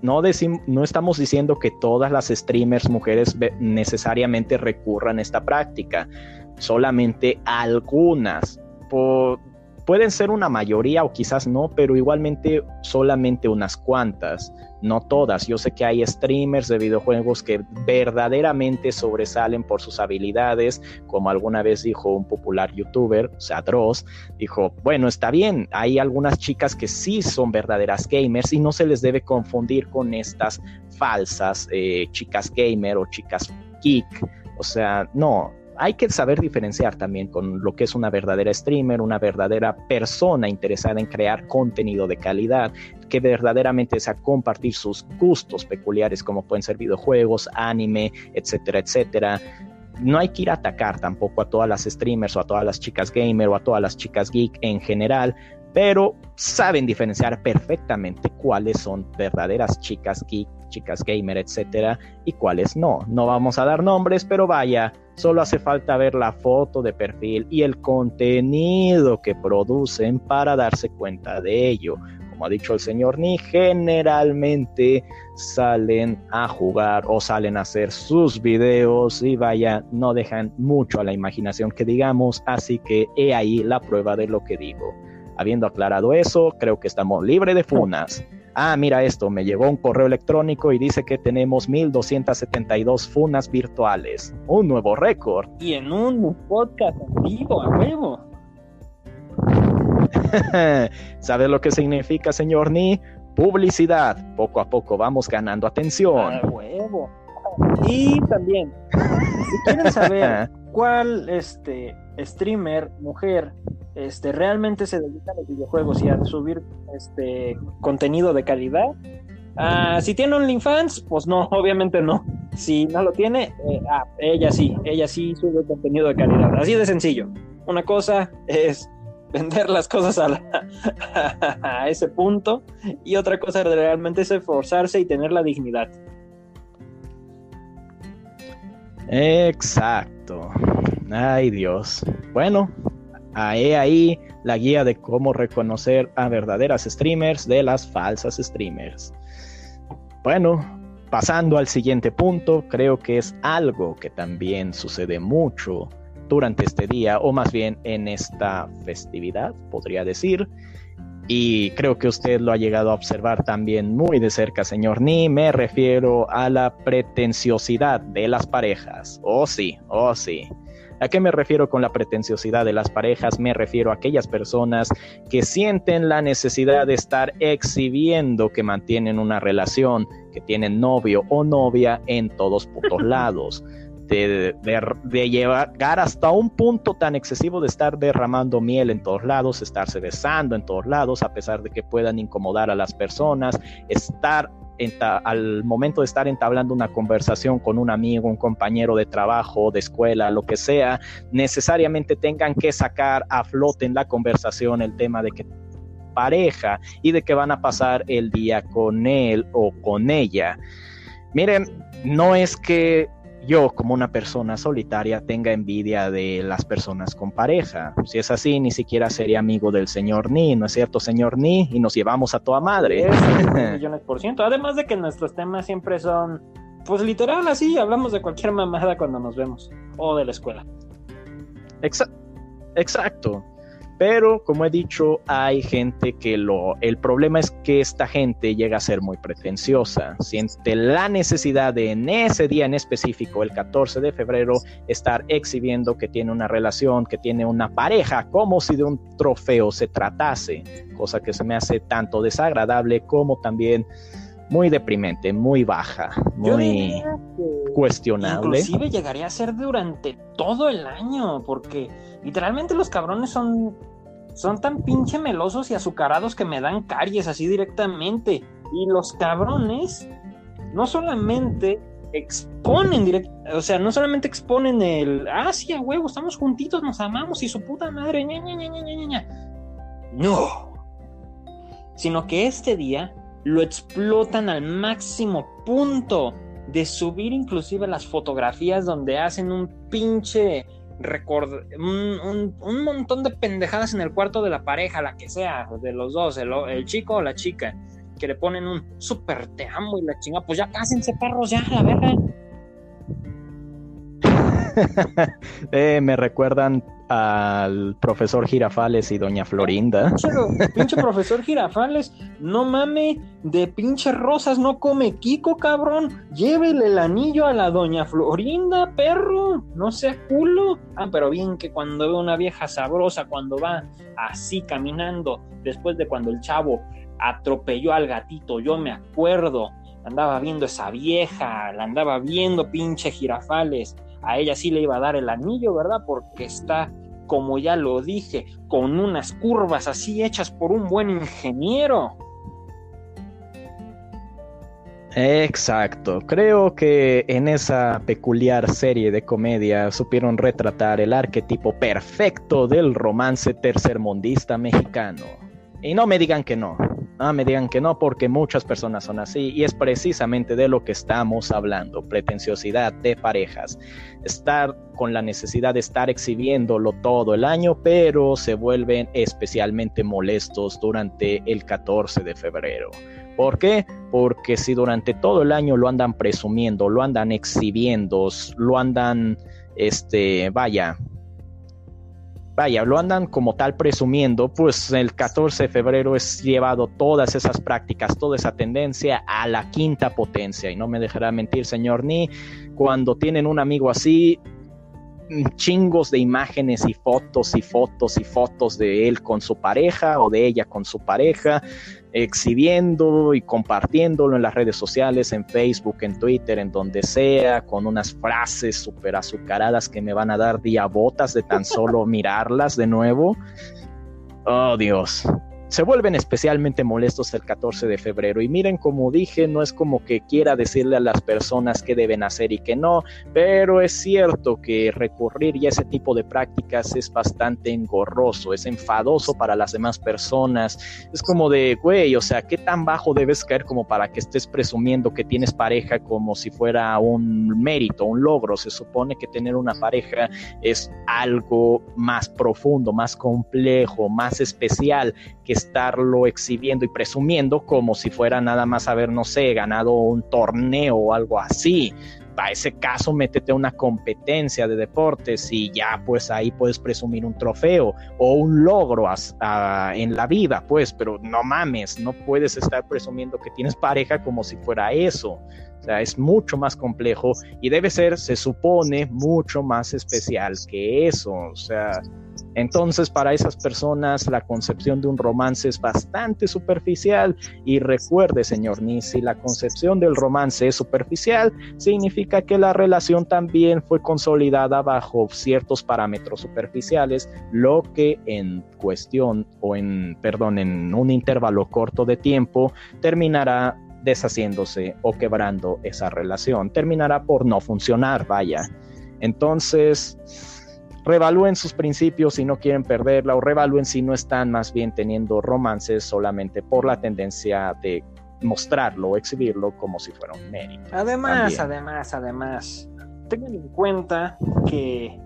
no, no estamos diciendo que todas las streamers mujeres necesariamente recurran a esta práctica, solamente algunas. Pueden ser una mayoría o quizás no, pero igualmente solamente unas cuantas no todas. Yo sé que hay streamers de videojuegos que verdaderamente sobresalen por sus habilidades, como alguna vez dijo un popular youtuber, o sea, Dross, dijo, bueno, está bien, hay algunas chicas que sí son verdaderas gamers y no se les debe confundir con estas falsas eh, chicas gamer o chicas geek. O sea, no, hay que saber diferenciar también con lo que es una verdadera streamer, una verdadera persona interesada en crear contenido de calidad, que verdaderamente desea compartir sus gustos peculiares como pueden ser videojuegos, anime, etcétera, etcétera. No hay que ir a atacar tampoco a todas las streamers o a todas las chicas gamer o a todas las chicas geek en general, pero saben diferenciar perfectamente cuáles son verdaderas chicas geek, chicas gamer, etcétera, y cuáles no. No vamos a dar nombres, pero vaya, solo hace falta ver la foto de perfil y el contenido que producen para darse cuenta de ello. Como ha dicho el señor Ni, generalmente salen a jugar o salen a hacer sus videos y vaya, no dejan mucho a la imaginación que digamos, así que he ahí la prueba de lo que digo. Habiendo aclarado eso, creo que estamos libres de funas. Ah, mira esto, me llegó un correo electrónico y dice que tenemos 1272 funas virtuales. Un nuevo récord. Y en un podcast en vivo, a huevo. [laughs] ¿Sabes lo que significa, señor Ni? Publicidad. Poco a poco vamos ganando atención. A huevo. Y también, si quieren saber [laughs] cuál este streamer, mujer, este, realmente se dedica a los videojuegos y a subir este contenido de calidad. Ah, si tiene OnlyFans, pues no, [laughs] obviamente no. Si no lo tiene, eh, ah, ella sí, ella sí sube contenido de calidad. Así de sencillo. Una cosa es [laughs] vender las cosas a, [laughs] a ese punto y otra cosa realmente es esforzarse y tener la dignidad. Exacto. Ay Dios. Bueno, ahí la guía de cómo reconocer a verdaderas streamers de las falsas streamers. Bueno, pasando al siguiente punto, creo que es algo que también sucede mucho durante este día, o más bien en esta festividad, podría decir. Y creo que usted lo ha llegado a observar también muy de cerca, señor Ni. Me refiero a la pretenciosidad de las parejas. Oh sí, oh sí. ¿A qué me refiero con la pretenciosidad de las parejas? Me refiero a aquellas personas que sienten la necesidad de estar exhibiendo que mantienen una relación, que tienen novio o novia en todos putos [laughs] lados de, de, llegar hasta un punto tan excesivo de estar derramando miel en todos lados, estarse besando en todos lados, a pesar de que puedan incomodar a las personas, estar al momento de estar entablando una conversación con un amigo, un compañero de trabajo, de escuela, lo que sea, necesariamente tengan que sacar a flote en la conversación el tema de que pareja y de que van a pasar el día con él o con ella. Miren, no es que yo como una persona solitaria tenga envidia de las personas con pareja. Si es así, ni siquiera sería amigo del señor Ni, ¿no es cierto, señor Ni? Y nos llevamos a toda madre. [laughs] millones por ciento. Además de que nuestros temas siempre son, pues literal, así, hablamos de cualquier mamada cuando nos vemos. O de la escuela. exacto. Pero, como he dicho, hay gente que lo... El problema es que esta gente llega a ser muy pretenciosa. Siente la necesidad de en ese día en específico, el 14 de febrero, estar exhibiendo que tiene una relación, que tiene una pareja, como si de un trofeo se tratase. Cosa que se me hace tanto desagradable como también muy deprimente, muy baja, muy cuestionable. Inclusive llegaría a ser durante todo el año, porque literalmente los cabrones son, son tan pinche melosos y azucarados que me dan caries así directamente. Y los cabrones no solamente exponen directo, o sea, no solamente exponen el, ah, sí, huevo, estamos juntitos, nos amamos y su puta madre, ña, ña, ña, ña, ña. No. Sino que este día lo explotan al máximo punto de subir inclusive las fotografías donde hacen un pinche record un, montón de pendejadas en el cuarto de la pareja, la que sea, de los dos, el, chico o la chica, que le ponen un super te amo y la chinga, pues ya cásense perros, ya, la verga. [laughs] Eh, me recuerdan al profesor Girafales y doña Florinda. [laughs] Pinche, profesor Girafales, no mame, de pinche rosas no come Kiko, cabrón. Llévele el anillo a la doña Florinda, perro. No sea culo. Ah, pero bien que cuando ve una vieja sabrosa, cuando va así caminando, después de cuando el chavo atropelló al gatito, yo me acuerdo. Andaba viendo esa vieja, la andaba viendo pinche Girafales a ella sí le iba a dar el anillo, ¿verdad? Porque está, como ya lo dije, con unas curvas así hechas por un buen ingeniero. Exacto, creo que en esa peculiar serie de comedia supieron retratar el arquetipo perfecto del romance tercermundista mexicano. Y no me digan que no, no me digan que no, porque muchas personas son así y es precisamente de lo que estamos hablando, pretenciosidad de parejas, estar con la necesidad de estar exhibiéndolo todo el año, pero se vuelven especialmente molestos durante el 14 de febrero. ¿Por qué? Porque si durante todo el año lo andan presumiendo, lo andan exhibiendo, lo andan, este, vaya, vaya, lo andan como tal presumiendo, pues el 14 de febrero es llevado todas esas prácticas, toda esa tendencia a la quinta potencia. Y no me dejará mentir, señor Ni, cuando tienen un amigo así, chingos de imágenes y fotos y fotos y fotos de él con su pareja o de ella con su pareja, exhibiendo y compartiéndolo en las redes sociales, en Facebook, en Twitter, en donde sea, con unas frases súper azucaradas que me van a dar diabotas de tan solo [laughs] mirarlas de nuevo. oh Dios, se vuelven especialmente molestos el 14 de febrero. Y miren, como dije, no es como que quiera decirle a las personas qué deben hacer y qué no, pero es cierto que recurrir a ese tipo de prácticas es bastante engorroso, es enfadoso para las demás personas. Es como de, güey, o sea, ¿qué tan bajo debes caer como para que estés presumiendo que tienes pareja como si fuera un mérito, un logro? Se supone que tener una pareja es algo más profundo, más complejo, más especial que estarlo exhibiendo y presumiendo como si fuera nada más haber, no sé, ganado un torneo o algo así. Para ese caso, métete a una competencia de deportes y ya pues ahí puedes presumir un trofeo o un logro en la vida, pues, pero no mames, no puedes estar presumiendo que tienes pareja como si fuera eso. O sea, es mucho más complejo y debe ser, se supone, mucho más especial que eso. O sea, entonces, para esas personas, la concepción de un romance es bastante superficial. Y recuerde, señor Ni, si la concepción del romance es superficial, significa que la relación también fue consolidada bajo ciertos parámetros superficiales, lo que en cuestión o en, perdón, en un intervalo corto de tiempo terminará deshaciéndose o quebrando esa relación, terminará por no funcionar, vaya. Entonces, revalúen sus principios si no quieren perderla o revalúen si no están más bien teniendo romances solamente por la tendencia de mostrarlo o exhibirlo como si fuera un mérito. Además, además, además, tengan en cuenta que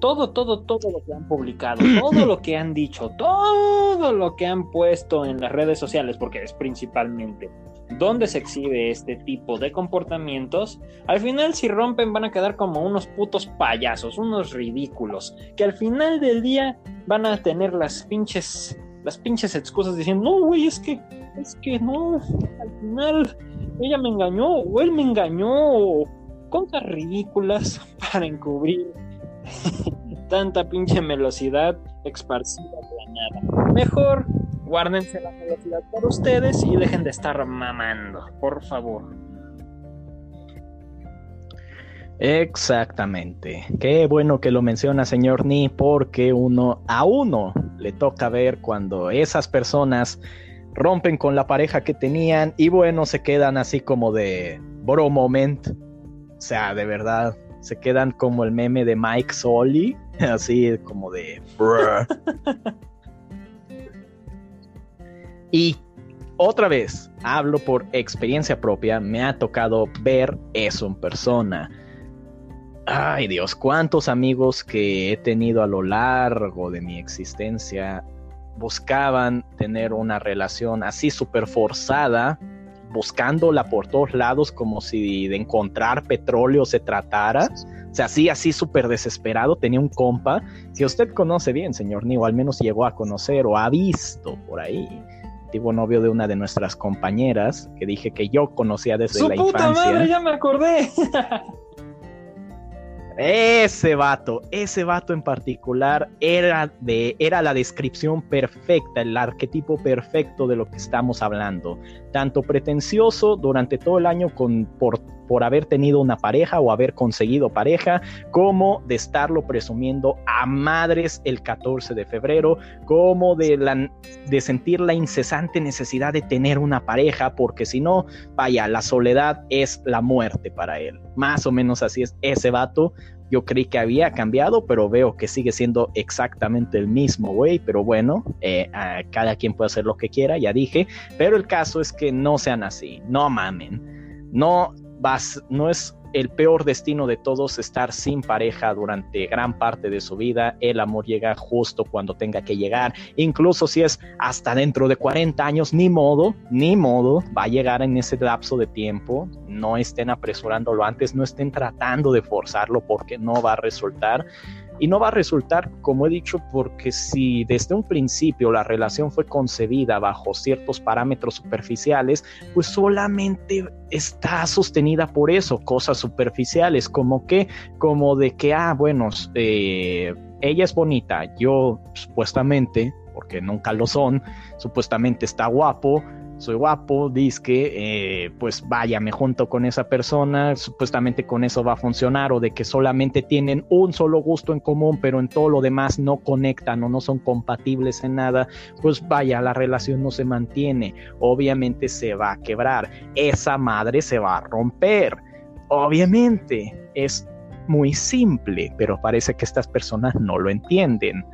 todo, todo, todo lo que han publicado, [clears throat] todo lo que han dicho, todo lo que han puesto en las redes sociales, porque es principalmente donde se exhibe este tipo de comportamientos, al final si rompen van a quedar como unos putos payasos, unos ridículos, que al final del día van a tener las pinches las pinches excusas diciendo, "No, güey, es que es que no, al final ella me engañó o él me engañó." Cosas ridículas [laughs] para encubrir [laughs] tanta pinche velocidad esparcida de la nada. Mejor guárdense la velocidad para ustedes y dejen de estar mamando, por favor. Exactamente. Qué bueno que lo menciona, señor Ni, porque uno a uno le toca ver cuando esas personas rompen con la pareja que tenían y bueno, se quedan así como de bro moment. O sea, de verdad, se quedan como el meme de Mike Solly, [laughs] así como de [laughs] Y otra vez, hablo por experiencia propia, me ha tocado ver eso en persona. Ay Dios, cuántos amigos que he tenido a lo largo de mi existencia buscaban tener una relación así súper forzada, buscándola por todos lados como si de encontrar petróleo se tratara. O sea, así, así súper desesperado. Tenía un compa que usted conoce bien, señor Ni, o al menos llegó a conocer o ha visto por ahí antiguo novio de una de nuestras compañeras, que dije que yo conocía desde ¡Su la puta infancia. madre, ya me acordé! Ese vato, ese vato en particular era de era la descripción perfecta, el arquetipo perfecto de lo que estamos hablando. Tanto pretencioso durante todo el año con por por haber tenido una pareja o haber conseguido pareja, como de estarlo presumiendo a madres el 14 de febrero, como de, sentir la incesante necesidad de tener una pareja, porque si no, vaya, la soledad es la muerte para él. Más o menos así es ese vato. Yo creí que había cambiado, pero veo que sigue siendo exactamente el mismo, güey. Pero bueno, eh, cada quien puede hacer lo que quiera, ya dije. Pero el caso es que no sean así, no mamen. No no es el peor destino de todos estar sin pareja durante gran parte de su vida. El amor llega justo cuando tenga que llegar. Incluso si es hasta dentro de 40 años, ni modo, ni modo, va a llegar en ese lapso de tiempo. No estén apresurándolo antes, no estén tratando de forzarlo porque no va a resultar. Y no va a resultar, como he dicho, porque si desde un principio la relación fue concebida bajo ciertos parámetros superficiales, pues solamente está sostenida por eso, cosas superficiales, como que, como de que, ah, bueno, eh, ella es bonita, yo supuestamente, porque nunca lo son, supuestamente está guapo, soy guapo, dice que eh, pues vaya, me junto con esa persona, supuestamente con eso va a funcionar, o de que solamente tienen un solo gusto en común, pero en todo lo demás no conectan o no son compatibles en nada, pues vaya, la relación no se mantiene, obviamente se va a quebrar, esa madre se va a romper, obviamente es muy simple, pero parece que estas personas no lo entienden.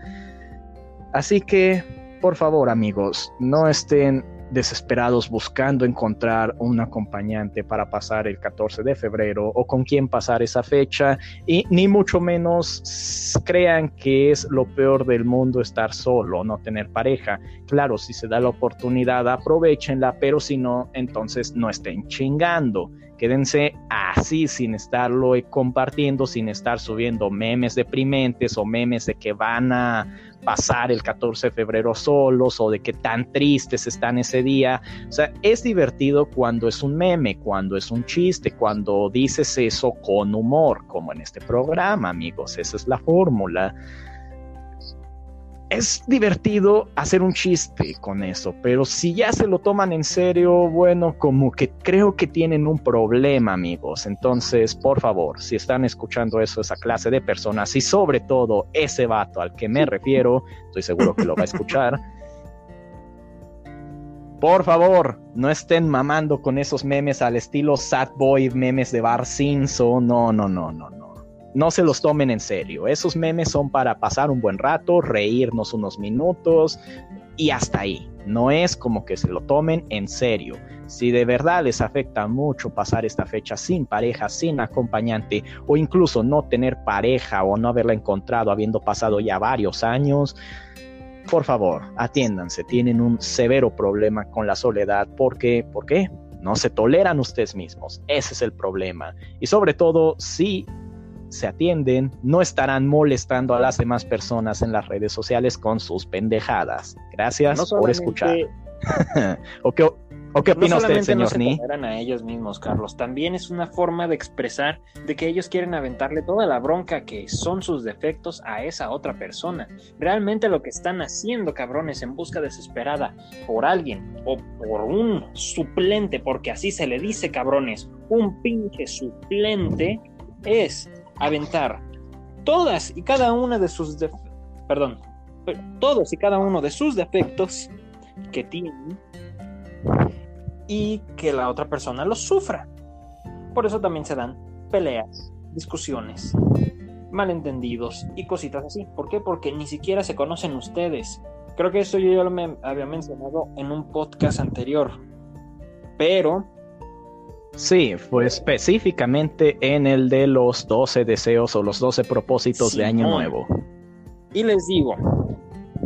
Así que, por favor amigos, no estén desesperados buscando encontrar un acompañante para pasar el 14 de febrero o con quién pasar esa fecha y ni mucho menos crean que es lo peor del mundo estar solo, no tener pareja. Claro, si se da la oportunidad, aprovechenla, pero si no, entonces no estén chingando. Quédense así sin estarlo compartiendo, sin estar subiendo memes deprimentes o memes de que van a pasar el 14 de febrero solos o de que tan tristes están ese día. O sea, es divertido cuando es un meme, cuando es un chiste, cuando dices eso con humor, como en este programa, amigos. Esa es la fórmula es divertido hacer un chiste con eso, pero si ya se lo toman en serio, bueno, como que creo que tienen un problema, amigos. Entonces, por favor, si están escuchando eso, esa clase de personas y sobre todo ese vato al que me refiero, estoy seguro que lo va a escuchar. Por favor, no estén mamando con esos memes al estilo Sad Boy, memes de Bar Simpson. No, no, no, no, no no se los tomen en serio. Esos memes son para pasar un buen rato, reírnos unos minutos y hasta ahí. No es como que se lo tomen en serio. Si de verdad les afecta mucho pasar esta fecha sin pareja, sin acompañante o incluso no tener pareja o no haberla encontrado habiendo pasado ya varios años, por favor, atiéndanse. Tienen un severo problema con la soledad porque, ¿por qué? No se toleran ustedes mismos. Ese es el problema. Y sobre todo, si se atienden, no estarán molestando a las demás personas en las redes sociales con sus pendejadas. Gracias por escuchar. [laughs] ¿O qué, ¿O qué opina usted, señor no Ni? a ellos mismos, Carlos. También es una forma de expresar de que ellos quieren aventarle toda la bronca que son sus defectos a esa otra persona. Realmente lo que están haciendo, cabrones, en busca desesperada por alguien o por un suplente, porque así se le dice, cabrones, un pinche suplente, es aventar todas y cada una de sus perdón, todos y cada uno de sus defectos que tienen y que la otra persona los sufra. Por eso también se dan peleas, discusiones, malentendidos y cositas así. ¿Por qué? Porque ni siquiera se conocen ustedes. Creo que eso yo ya lo había mencionado en un podcast anterior. Pero Sí, fue específicamente en el de los 12 deseos o los 12 propósitos de Año Nuevo. Y les digo,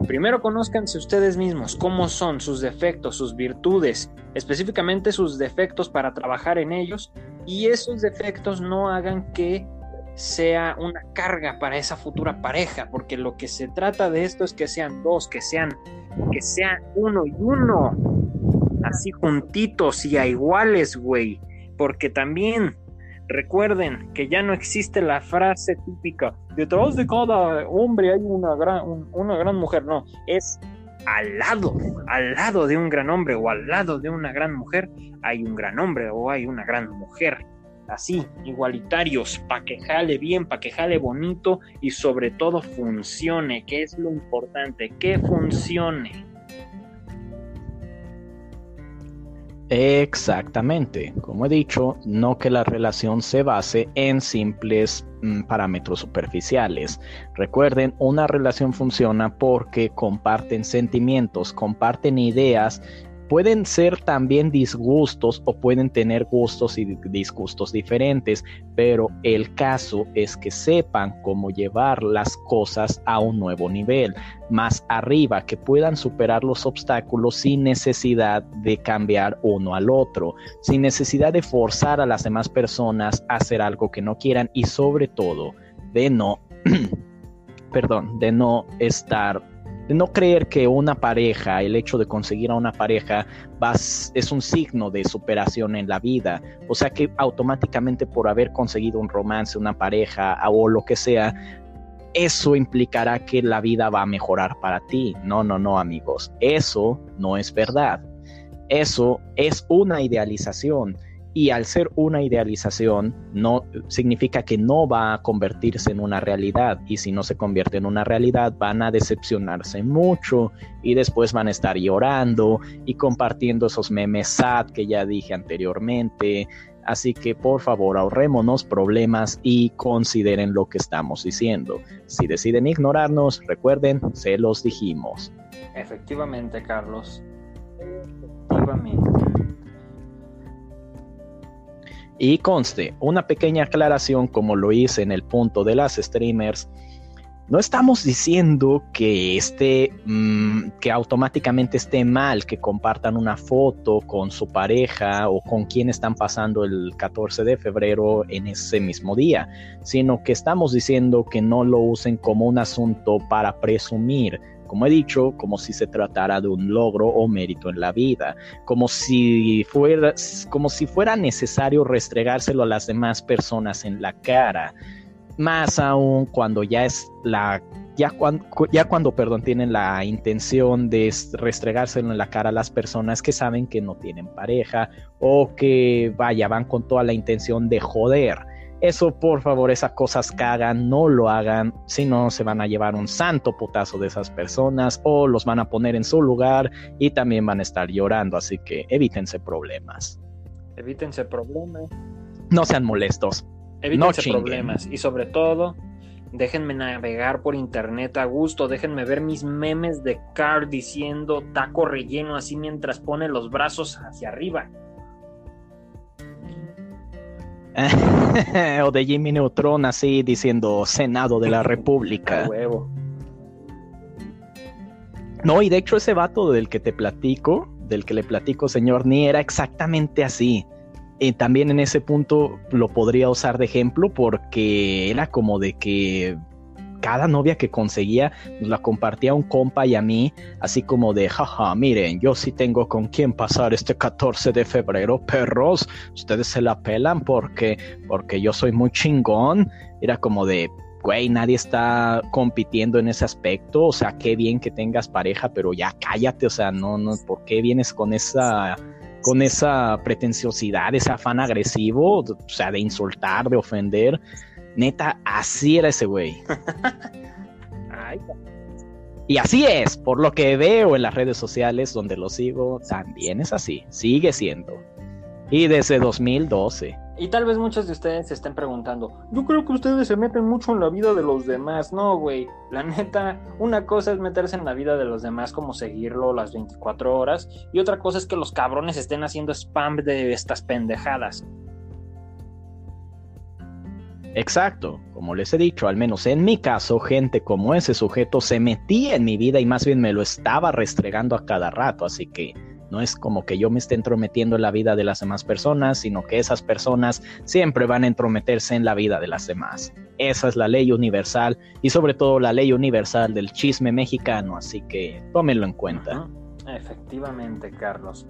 primero conózcanse ustedes mismos, cómo son sus defectos, sus virtudes, específicamente sus defectos para trabajar en ellos y esos defectos no hagan que sea una carga para esa futura pareja, porque lo que se trata de esto es que sean dos, que sean que sean uno y uno, así juntitos y a iguales, güey porque también recuerden que ya no existe la frase típica, detrás de cada hombre hay una gran, una gran mujer, no, es al lado, al lado de un gran hombre o al lado de una gran mujer hay un gran hombre o hay una gran mujer. Así, igualitarios, para que jale bien, para que jale bonito y sobre todo funcione, que es lo importante, que funcione. Exactamente, como he dicho, no que la relación se base en simples mm, parámetros superficiales. Recuerden, una relación funciona porque comparten sentimientos, comparten ideas pueden ser también disgustos o pueden tener gustos y disgustos diferentes, pero el caso es que sepan cómo llevar las cosas a un nuevo nivel, más arriba, que puedan superar los obstáculos sin necesidad de cambiar uno al otro, sin necesidad de forzar a las demás personas a hacer algo que no quieran y sobre todo de no, [clears throat] perdón, de no estar de no creer que una pareja, el hecho de conseguir a una pareja es un signo de superación en la vida. O sea que automáticamente por haber conseguido un romance, una pareja o lo que sea, eso implicará que la vida va a mejorar para ti. No, no, no, amigos. Eso no es verdad. eso es una idealización y al ser una idealización no significa que no va a convertirse en una realidad y si no se convierte en una realidad van a decepcionarse mucho y después van a estar llorando y compartiendo esos memes sad que ya dije anteriormente Así que por favor ahorrémonos problemas y consideren lo que estamos diciendo. Si deciden ignorarnos, recuerden, se los dijimos. Efectivamente, Carlos. Efectivamente. Y conste, una pequeña aclaración como lo hice en el punto de las streamers no estamos diciendo que esté, mm, que automáticamente esté mal que compartan una foto con su pareja o con quien están pasando el 14 de febrero en ese mismo día, sino que estamos diciendo que no lo usen como un asunto para presumir, como he dicho, como si se tratara de un logro o mérito en la vida, como si fuera, como si fuera necesario restregárselo a las demás personas en la cara más aún cuando ya es la ya cuando, ya cuando perdón, tienen la intención de restregárselo en la cara a las personas que saben que no tienen pareja o que vaya, van con toda la intención de joder. Eso, por favor, esas cosas que hagan, no lo hagan, si no se van a llevar un santo putazo de esas personas o los van a poner en su lugar y también van a estar llorando, así que evítense problemas. Evítense problemas. No sean molestos. Evítense problemas y sobre todo, déjenme navegar por internet a gusto, déjenme ver mis memes de Car diciendo taco relleno así mientras pone los brazos hacia arriba. [laughs] o de Jimmy Neutron así diciendo Senado de la República. [laughs] huevo. No, y de hecho ese vato del que te platico, del que le platico, señor, ni era exactamente así. Y también en ese punto lo podría usar de ejemplo porque era como de que cada novia que conseguía nos la compartía a un compa y a mí, así como de, jaja, miren, yo sí tengo con quién pasar este 14 de febrero, perros, ustedes se la pelan porque, porque yo soy muy chingón. Era como de, güey, nadie está compitiendo en ese aspecto, o sea, qué bien que tengas pareja, pero ya cállate, o sea, no, no, ¿por qué vienes con esa con esa pretenciosidad, ese afán agresivo, o sea, de insultar, de ofender. Neta, así era ese güey. y así es, por lo que veo en las redes sociales donde lo sigo, también es así, sigue siendo. Y desde 2012. Y tal vez muchos de ustedes se estén preguntando, yo creo que ustedes se meten mucho en la vida de los demás. No, güey, la neta, una cosa es meterse en la vida de los demás como seguirlo las 24 horas y otra cosa es que los cabrones estén haciendo spam de estas pendejadas. Exacto, como les he dicho, al menos en mi caso, gente como ese sujeto se metía en mi vida y más bien me lo estaba restregando a cada rato, así que no es como que yo me esté entrometiendo en la vida de las demás personas, sino que esas personas siempre van a entrometerse en la vida de las demás. Esa es la ley universal y sobre todo la ley universal del chisme mexicano, así que tómenlo en cuenta. Efectivamente, Carlos.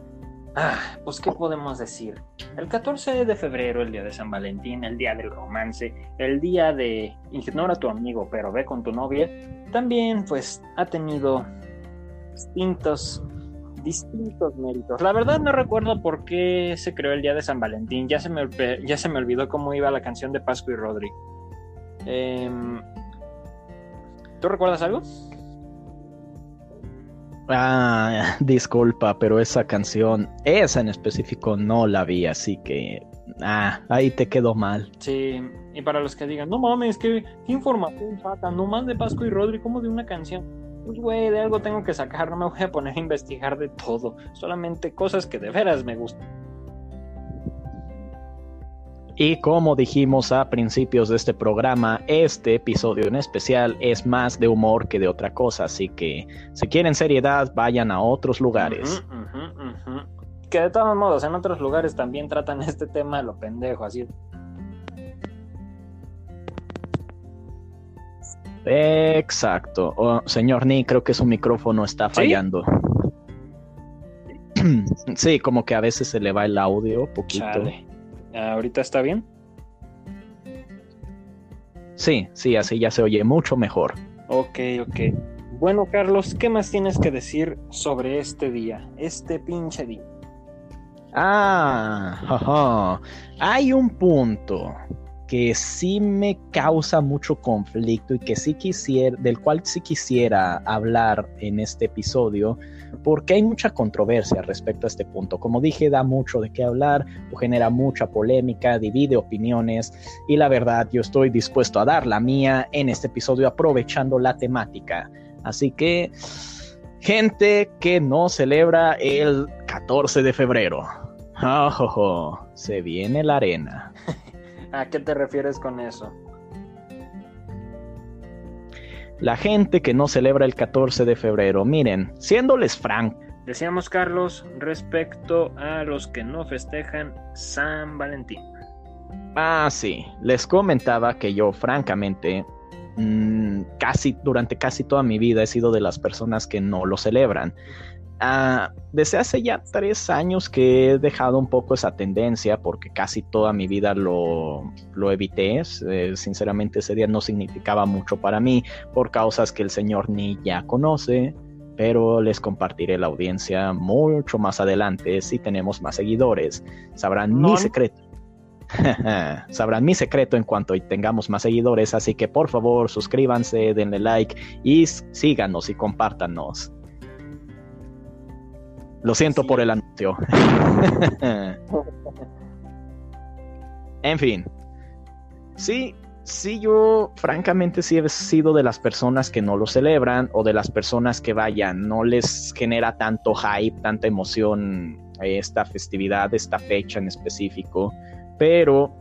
Ah, pues qué podemos decir. El 14 de febrero, el día de San Valentín, el día del romance, el día de ignora a tu amigo pero ve con tu novia, también pues ha tenido distintos distintos méritos. La verdad no recuerdo por qué se creó el día de San Valentín. Ya se me, ya se me olvidó cómo iba la canción de Pascu y Rodri. Em, ¿Tú recuerdas algo? Ah, [laughs] disculpa, pero esa canción, esa en específico no la vi, así que ah, ahí te quedó mal. Sí, y para los que digan, no mames, ¿qué, qué información sacan? No más de Pascu y Rodri, como de una canción pues güey, de algo tengo que sacar, no me voy a poner a investigar de todo, solamente cosas que de veras me gustan. Y como dijimos a principios de este programa, este episodio en especial es más de humor que de otra cosa, así que si quieren seriedad, vayan a otros lugares. Que de todos modos, en otros lugares también tratan [laughs] este tema de lo pendejo, así Exacto. Oh, señor Ni, creo que su micrófono está fallando. [clears throat] ¿Sí? como que a veces se le va el audio poquito. ¿Ahorita está bien? Sí, sí, así ya se oye mucho mejor. Ok, ok. Bueno, Carlos, ¿qué más tienes que decir sobre este día? Este pinche día. Ah, [laughs] hay un punto que sí me causa mucho conflicto y que sí quisiera, del cual sí quisiera hablar en este episodio, porque hay mucha controversia respecto a este punto. Como dije, da mucho de qué hablar, genera mucha polémica, divide opiniones y la verdad yo estoy dispuesto a dar la mía en este episodio aprovechando la temática. Así que, gente que no celebra el 14 de febrero. Oh, se viene la arena. [laughs] ¿A qué te refieres con eso? La gente que no celebra el 14 de febrero, miren, siéndoles frank. Decíamos, Carlos, respecto a los que no festejan San Valentín. Ah, sí, les comentaba que yo, francamente, mm, casi durante casi toda mi vida he sido de las personas que no lo celebran. Ah, desde hace ya tres años que he dejado un poco esa tendencia porque casi toda mi vida lo, lo evité. Eh, sinceramente ese día no significaba mucho para mí por causas que el Señor ni ya conoce, pero les compartiré la audiencia mucho más adelante si tenemos más seguidores. Sabrán mi secreto. [laughs] Sabrán mi secreto en cuanto tengamos más seguidores, así que por favor suscríbanse, denle like y síganos y compártanos. Lo siento por el anuncio. [laughs] en fin. Sí, sí, yo francamente sí he sido de las personas que no lo celebran o de las personas que vayan, no les genera tanto hype, tanta emoción esta festividad, esta fecha en específico, pero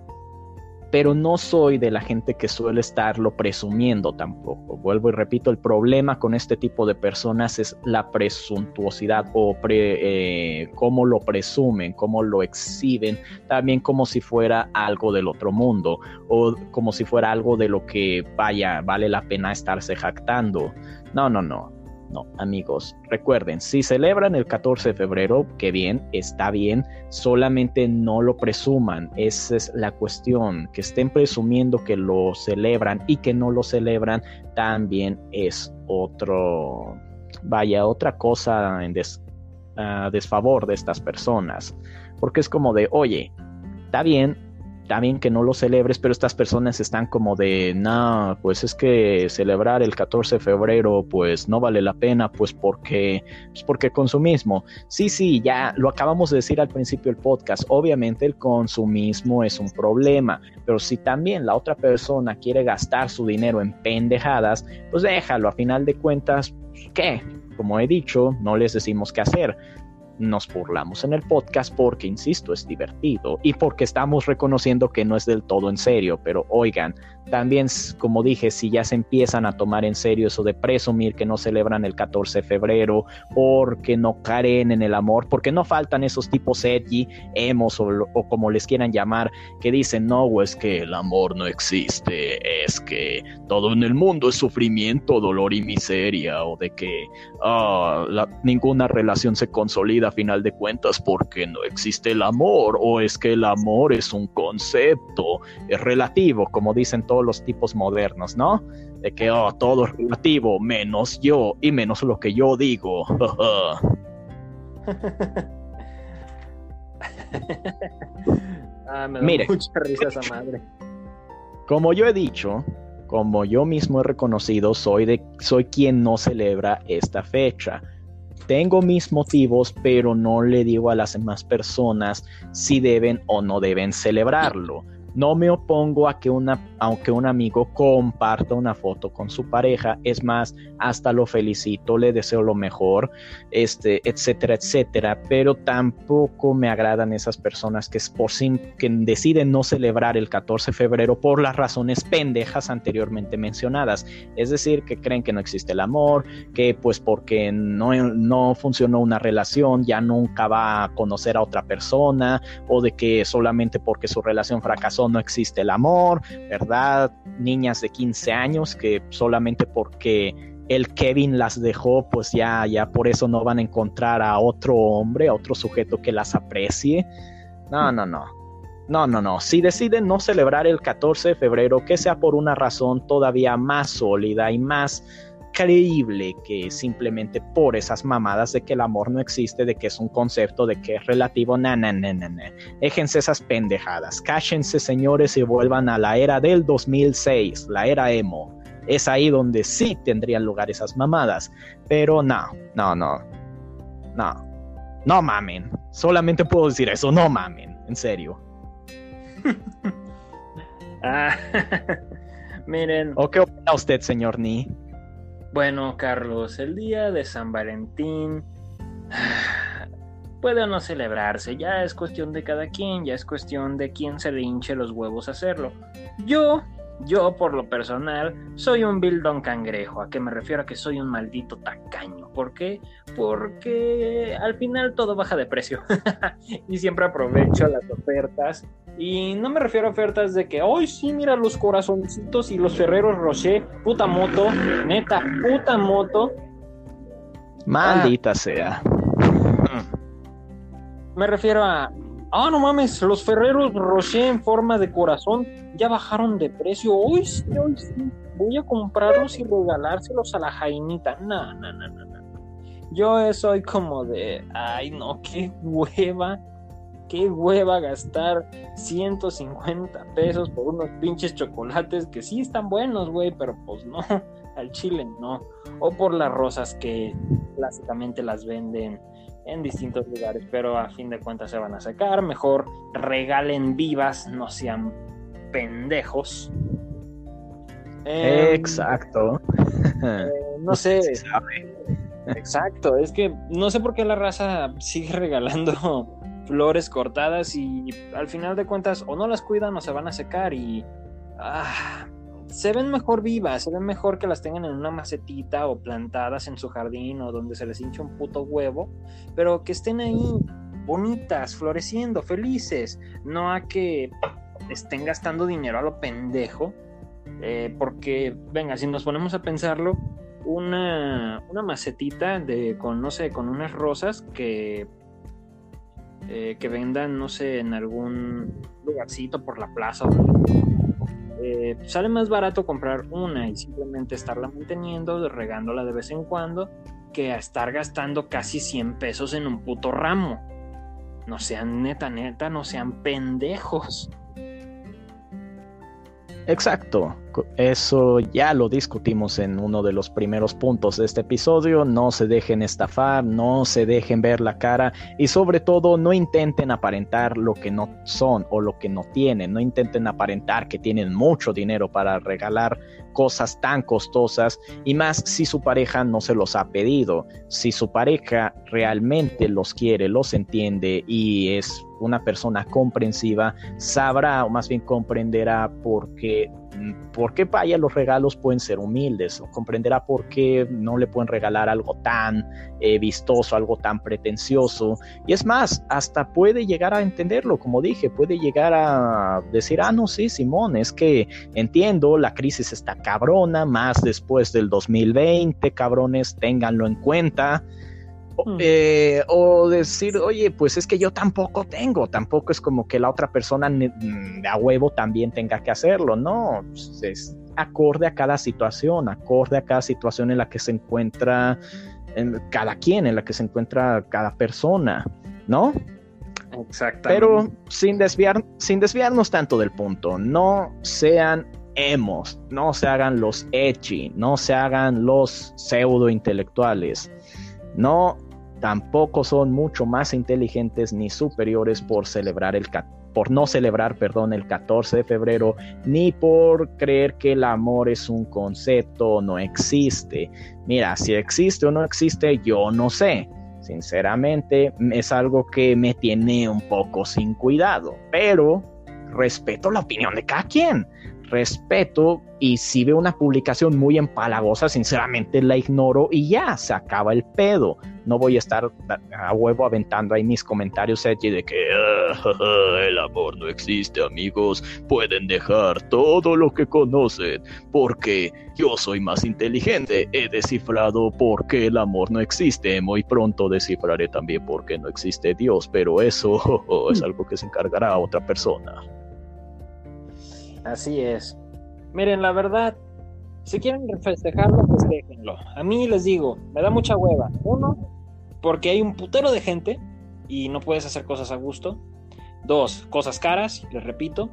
pero no soy de la gente que suele estarlo presumiendo tampoco. Vuelvo y repito, el problema con este tipo de personas es la presuntuosidad o eh, cómo lo presumen, cómo lo exhiben, también como si fuera algo del otro mundo o como si fuera algo de lo que vaya, vale la pena estarse jactando. No, no, no. No, amigos, recuerden, si celebran el 14 de febrero, que bien, está bien, solamente no lo presuman, esa es la cuestión, que estén presumiendo que lo celebran y que no lo celebran también es otro, vaya, otra cosa en desfavor de estas personas, porque es como de, oye, está bien, bien que no lo celebres, pero estas personas están como de, no, pues es que celebrar el 14 de febrero, pues no vale la pena, pues porque, pues porque consumismo. Sí, sí, ya lo acabamos de decir al principio del podcast, obviamente el consumismo es un problema, pero si también la otra persona quiere gastar su dinero en pendejadas, pues déjalo, a final de cuentas, ¿qué? Como he dicho, no les decimos qué hacer nos burlamos en el podcast porque, insisto, es divertido y porque estamos reconociendo que no es del todo en serio, pero oigan, también, como dije, si ya se empiezan a tomar en serio eso de presumir que no celebran el 14 de febrero porque no caen en el amor, porque no faltan esos tipos edgy, emos o, como les quieran llamar, que dicen, no, es que el amor no existe, es que todo en el mundo es sufrimiento, dolor y miseria, o de que ah, ninguna relación se consolida a final de cuentas porque no existe el amor, o es que el amor es un concepto, es relativo, como dicen todos los tipos modernos, ¿no? De que oh, todo es relativo, menos yo y menos lo que yo digo. ah, me da Mire, mucha risa esa madre. Como yo he dicho, como yo mismo he reconocido, soy, de, soy quien no celebra esta fecha. Tengo mis motivos, pero no le digo a las demás personas si deben o no deben celebrarlo. No me opongo a que una, aunque un amigo comparta una foto con su pareja, es más, hasta lo felicito, le deseo lo mejor, este, etcétera, etcétera, pero tampoco me agradan esas personas que, por que deciden no celebrar el 14 de febrero por las razones pendejas anteriormente mencionadas, es decir, que creen que no existe el amor, que pues porque no, no funcionó una relación ya nunca va a conocer a otra persona, o de que solamente porque su relación fracasó no existe el amor, ¿verdad? Niñas de 15 años que solamente porque el Kevin las dejó, pues ya, ya por eso no van a encontrar a otro hombre, a otro sujeto que las aprecie. No, no, no. No, no, no. Si deciden no celebrar el 14 de febrero, que sea por una razón todavía más sólida y más creíble que simplemente por esas mamadas de que el amor no existe, de que es un concepto, de que es relativo, na, na, na, na, na. Déjense esas pendejadas. Cállense, señores, y vuelvan a la era del 2006, la era emo. Es ahí donde sí tendrían lugar esas mamadas. Pero no, no, no. No. No mamen. Solamente puedo decir eso, no mamen. En serio. [laughs] Ah, [laughs] miren. ¿O qué opina usted, señor Ni? Bueno, Carlos, el día de San Valentín [sighs] puede o no celebrarse, ya es cuestión de cada quien, ya es cuestión de quién se le hinche los huevos a hacerlo. Yo, yo por lo personal, soy un bildón cangrejo, a qué me refiero a que soy un maldito tacaño. ¿Por qué? Porque al final todo baja de precio [laughs] y siempre aprovecho las ofertas y no me refiero a ofertas de que, hoy sí, mira los corazoncitos y los Ferreros Rocher, puta moto, neta, puta moto. Maldita sea. Me refiero a, ah, no mames, los Ferreros Rocher en forma de corazón ya bajaron de precio. Hoy sí, hoy sí, voy a comprarlos y regalárselos a la Jainita. No, no, no, no, no. Yo soy como de, ay, no, qué hueva qué hueva gastar 150 pesos por unos pinches chocolates que sí están buenos, güey, pero pues no, [laughs] al chile no. O por las rosas que clásicamente las venden en distintos lugares, pero a fin de cuentas se van a sacar. Mejor regalen vivas, no sean pendejos. Em, Exacto. Eh, no sé. Exacto, es que no sé por qué la raza sigue regalando flores cortadas y al final de cuentas o no las cuidan o se van a secar y ah, se ven mejor vivas, se ven mejor que las tengan en una macetita o plantadas en su jardín o donde se les hincha un puto huevo, pero que estén ahí bonitas, floreciendo, felices, no a que estén gastando dinero a lo pendejo, eh, porque venga, si nos ponemos a pensarlo, una, una macetita de con no sé, con unas rosas que eh, que vendan, no sé, en algún lugarcito por la plaza. Eh, sale más barato comprar una y simplemente estarla manteniendo, regándola de vez en cuando, que a estar gastando casi 100 pesos en un puto ramo. No sean neta, neta, no sean pendejos. Exacto, eso ya lo discutimos en uno de los primeros puntos de este episodio, no se dejen estafar, no se dejen ver la cara y sobre todo no intenten aparentar lo que no son o lo que no tienen, no intenten aparentar que tienen mucho dinero para regalar cosas tan costosas y más si su pareja no se los ha pedido, si su pareja realmente los quiere, los entiende y es una persona comprensiva sabrá o más bien comprenderá por qué, por qué vaya los regalos pueden ser humildes comprenderá por qué no le pueden regalar algo tan eh, vistoso, algo tan pretencioso. Y es más, hasta puede llegar a entenderlo, como dije, puede llegar a decir, ah, no, sí, Simón, es que entiendo, la crisis está cabrona, más después del 2020, cabrones, ténganlo en cuenta. Mm. Eh, o decir, oye, pues es que yo tampoco tengo, tampoco es como que la otra persona mm, a huevo también tenga que hacerlo, no, pues, es acorde a cada situación, acorde a cada situación en la que se encuentra en cada quien, en la que se encuentra cada persona, ¿no? Exactamente. Pero sin, desviar, sin desviarnos tanto del punto, no sean emos, no se hagan los echi, no se hagan los pseudo intelectuales. No tampoco son mucho más inteligentes ni superiores por celebrar el por no celebrar, perdón, el 14 de febrero, ni por creer que el amor es un concepto no existe. Mira, si existe o no existe, yo no sé. Sinceramente, es algo que me tiene un poco sin cuidado, pero respeto la opinión de cada quien respeto y si veo una publicación muy empalagosa, sinceramente la ignoro y ya, se acaba el pedo. No voy a estar a huevo aventando ahí mis comentarios allí de que ah, el amor no existe, amigos. Pueden dejar todo lo que conocen porque yo soy más inteligente. He descifrado por qué el amor no existe. Muy pronto descifraré también por qué no existe Dios, pero eso [laughs] es algo que se encargará otra persona. Así es. Miren, la verdad, Si quieren festejarlo, festejenlo. A mí les digo, me da mucha hueva. Uno, porque hay un putero de gente y no puedes hacer cosas a gusto. Dos, cosas caras, les repito.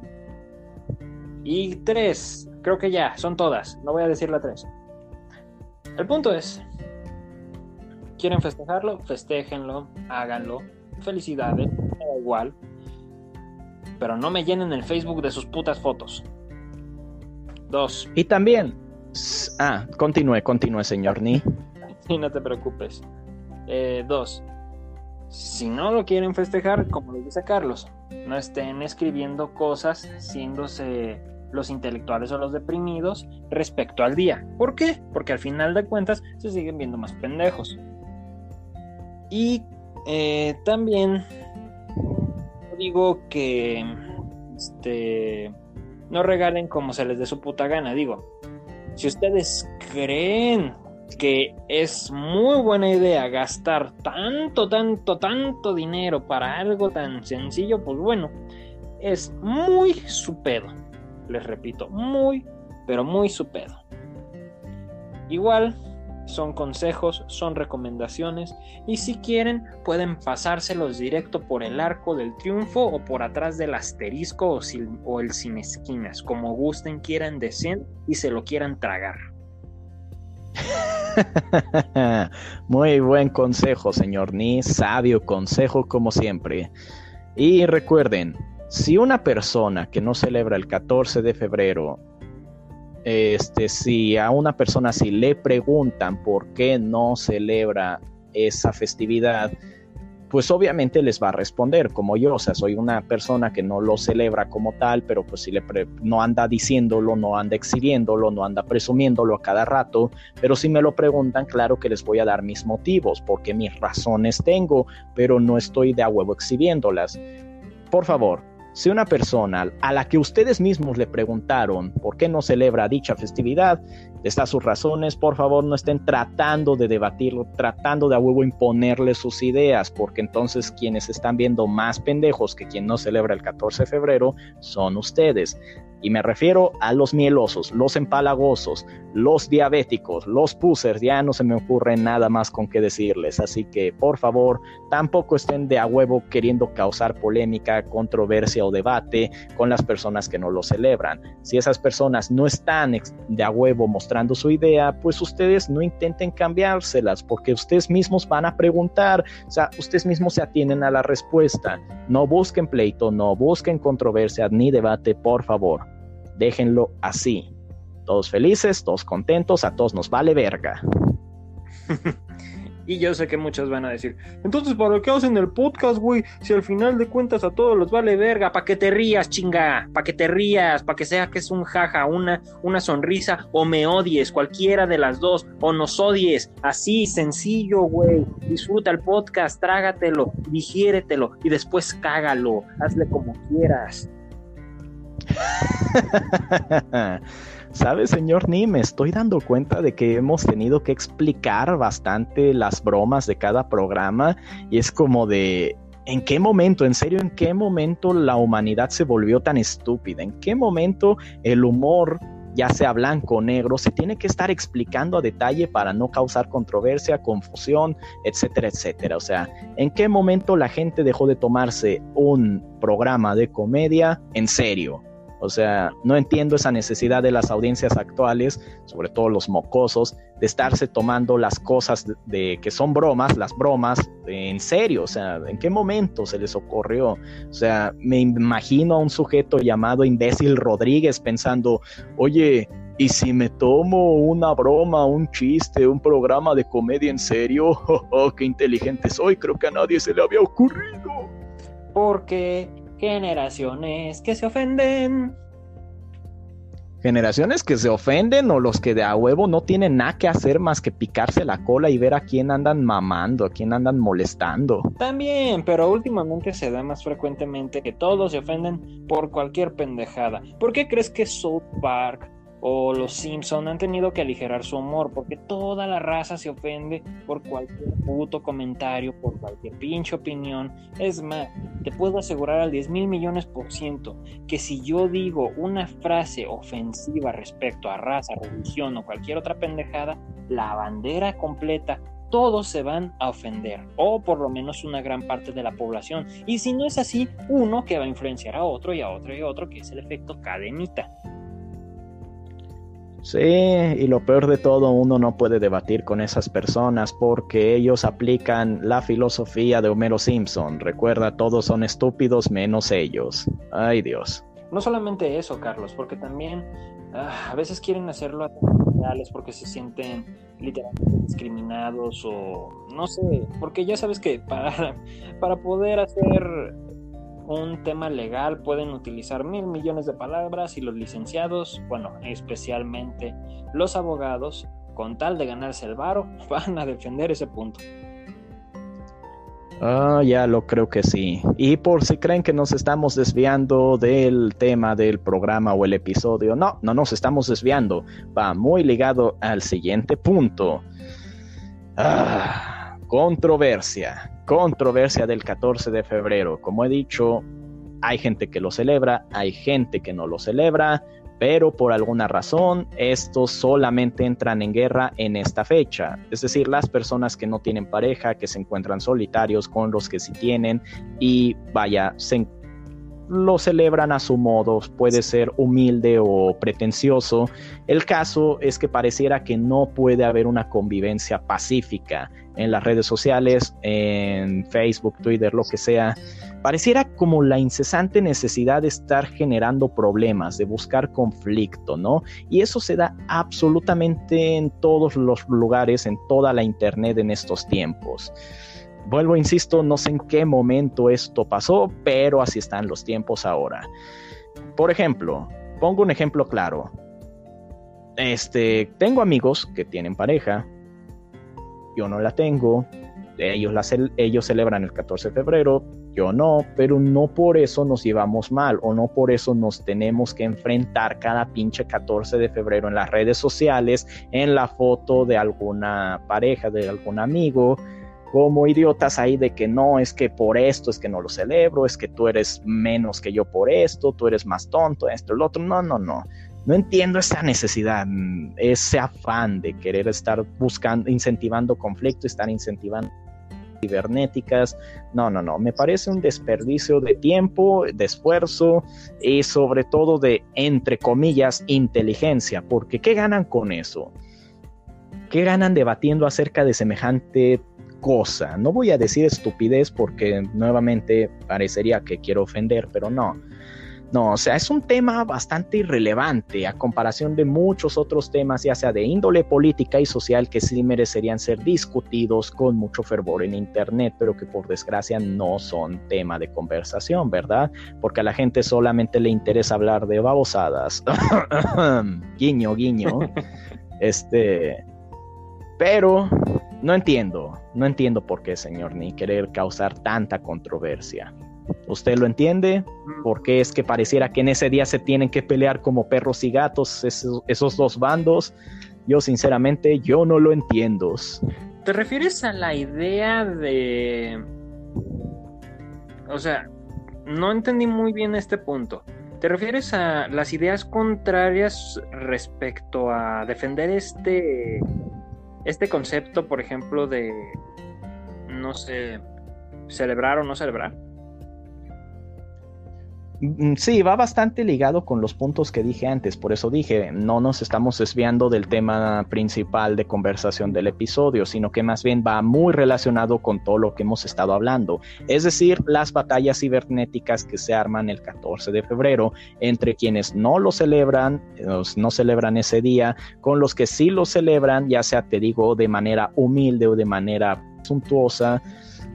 Y tres, creo que ya, son todas. No voy a decir la tres. El punto es, quieren festejarlo, festéjenlo, háganlo. Felicidades, da igual. Pero no me llenen el Facebook de sus putas fotos. Dos. Y también... Ah, continúe, continúe, señor Ni. [laughs] Sí, no te preocupes. Eh, dos. Si no lo quieren festejar, como lo dice Carlos, no estén escribiendo cosas siéndose los intelectuales o los deprimidos respecto al día. ¿Por qué? Porque al final de cuentas se siguen viendo más pendejos. Y eh, también digo que este, no regalen como se les dé su puta gana. Digo, si ustedes creen que es muy buena idea gastar tanto, tanto, tanto dinero para algo tan sencillo, pues bueno, es muy su pedo. Les repito, muy, pero muy su pedo. Igual, son consejos, son recomendaciones y si quieren pueden pasárselos directo por el arco del triunfo o por atrás del asterisco o, el sin esquinas, como gusten, quieran, deseen y se lo quieran tragar. [laughs] [laughs] Muy buen consejo, señor Ni, sabio consejo como siempre. Y recuerden, si una persona que no celebra el 14 de febrero este, si a una persona si le preguntan por qué no celebra esa festividad, pues obviamente les va a responder como yo, o sea, soy una persona que no lo celebra como tal, pero pues si le no anda diciéndolo, no anda exhibiéndolo, no anda presumiéndolo a cada rato, pero si me lo preguntan, claro que les voy a dar mis motivos, porque mis razones tengo, pero no estoy de a huevo exhibiéndolas. Por favor, si una persona a la que ustedes mismos le preguntaron por qué no celebra dicha festividad, está sus razones, por favor no estén tratando de debatirlo, tratando de a huevo imponerle sus ideas, porque entonces quienes están viendo más pendejos que quien no celebra el 14 de febrero son ustedes. Y me refiero a los mielosos, los empalagosos, los diabéticos, los pusers, ya no se me ocurre nada más con qué decirles. Así que, por favor, tampoco estén de a huevo queriendo causar polémica, controversia o debate con las personas que no lo celebran. Si esas personas no están de a huevo mostrando su idea, pues ustedes no intenten cambiárselas, porque ustedes mismos van a preguntar, o sea, ustedes mismos se atienen a la respuesta. No busquen pleito, no busquen controversia ni debate, por favor déjenlo así. Todos felices, todos contentos, a todos nos vale verga. [laughs] y yo sé que muchos van a decir, entonces, ¿para qué hacen el podcast, güey? Si al final de cuentas a todos los vale verga, para que te rías, chinga, para que te rías, para que sea que es un jaja, una, una sonrisa, o me odies, cualquiera de las dos, o nos odies, así, sencillo, güey. Disfruta el podcast, trágatelo, digiéretelo y después cágalo, hazle como quieras. [laughs] ¿Sabe, señor Ni? Me estoy dando cuenta de que hemos tenido que explicar bastante las bromas de cada programa y es como de... ¿En qué momento, en serio, en qué momento la humanidad se volvió tan estúpida? ¿En qué momento el humor ya sea blanco o negro, se tiene que estar explicando a detalle para no causar controversia, confusión, etcétera, etcétera. O sea, ¿en qué momento la gente dejó de tomarse un programa de comedia en serio? O sea, no entiendo esa necesidad de las audiencias actuales, sobre todo los mocosos, de estarse tomando las cosas de, que son bromas, las bromas, en serio. O sea, ¿en qué momento se les ocurrió? O sea, me imagino a un sujeto llamado imbécil Rodríguez pensando, oye, ¿y si me tomo una broma, un chiste, un programa de comedia en serio? [laughs] Oh, ¡Qué inteligente soy! Creo que a nadie se le había ocurrido. Porque generaciones que se ofenden. Generaciones que se ofenden o los que de a huevo no tienen nada que hacer más que picarse la cola y ver a quién andan mamando, a quién andan molestando. También, pero últimamente se da más frecuentemente que todos se ofenden por cualquier pendejada. ¿Por qué crees que South Park o los Simpson han tenido que aligerar su humor porque toda la raza se ofende por cualquier puto comentario, por cualquier pinche opinión. Es más, te puedo asegurar al 10 mil millones por ciento que si yo digo una frase ofensiva respecto a raza, religión o cualquier otra pendejada, la bandera completa todos se van a ofender, o por lo menos una gran parte de la población. Y si no es así, uno que va a influenciar a otro y a otro y a otro, que es el efecto cadenita. Sí, y lo peor de todo, uno no puede debatir con esas personas porque ellos aplican la filosofía de Homero Simpson. Recuerda, todos son estúpidos menos ellos. Ay Dios. No solamente eso, Carlos, porque también ah, a veces quieren hacerlo a porque se sienten literalmente discriminados o no sé, porque ya sabes que para, [laughs] para poder hacer un tema legal pueden utilizar mil millones de palabras y los licenciados, bueno, especialmente los abogados, con tal de ganarse el varo, [laughs] van a defender ese punto. Ah, ya lo creo que sí. Y por si creen que nos estamos desviando del tema del programa o el episodio, no, no nos estamos desviando. Va muy ligado al siguiente punto. Ah, controversia controversia del 14 de febrero. Como he dicho, hay gente que lo celebra, hay gente que no lo celebra, pero por alguna razón estos solamente entran en guerra en esta fecha. Es decir, las personas que no tienen pareja, que se encuentran solitarios con los que sí tienen y vaya, se lo celebran a su modo, puede ser humilde o pretencioso. El caso es que pareciera que no puede haber una convivencia pacífica en las redes sociales, en Facebook, Twitter, lo que sea. Pareciera como la incesante necesidad de estar generando problemas, de buscar conflicto, ¿no? Y eso se da absolutamente en todos los lugares, en toda la Internet en estos tiempos. Vuelvo, insisto, no sé en qué momento esto pasó, pero así están los tiempos ahora. Por ejemplo, pongo un ejemplo claro. Este, tengo amigos que tienen pareja, yo no la tengo, ellos, la ellos celebran el 14 de febrero, yo no, pero no por eso nos llevamos mal o no por eso nos tenemos que enfrentar cada pinche 14 de febrero en las redes sociales, en la foto de alguna pareja, de algún amigo, como idiotas ahí de que no, es que por esto es que no lo celebro, es que tú eres menos que yo por esto, tú eres más tonto, esto, el otro. No, no, no. No entiendo esa necesidad, ese afán de querer estar buscando, incentivando conflicto, estar incentivando cibernéticas. No, no, no. Me parece un desperdicio de tiempo, de esfuerzo y sobre todo de, entre comillas, inteligencia. Porque ¿qué ganan con eso? ¿Qué ganan debatiendo acerca de semejante cosa. No voy a decir estupidez porque nuevamente parecería que quiero ofender, pero no. No, o sea, es un tema bastante irrelevante a comparación de muchos otros temas, ya sea de índole política y social, que sí merecerían ser discutidos con mucho fervor en Internet, pero que por desgracia no son tema de conversación, ¿verdad? Porque a la gente solamente le interesa hablar de babosadas. [coughs] guiño, guiño. [laughs] Este. Pero no entiendo, no entiendo por qué, señor, ni querer causar tanta controversia. ¿Usted lo entiende? Mm. ¿Por qué es que pareciera que en ese día se tienen que pelear como perros y gatos esos, dos bandos? Yo sinceramente, yo no lo entiendo. ¿Te refieres a la idea de... O sea, no entendí muy bien este punto. ¿Te refieres a las ideas contrarias respecto a defender este este concepto, por ejemplo, de, no sé, celebrar o no celebrar. Mm, sí, va bastante ligado con los puntos que dije antes, por eso dije, no nos estamos desviando del tema principal de conversación del episodio, sino que más bien va muy relacionado con todo lo que hemos estado hablando, es decir, las batallas cibernéticas que se arman el 14 de febrero entre quienes no lo celebran, no celebran ese día, con los que sí lo celebran, ya sea, te digo, de manera humilde o de manera suntuosa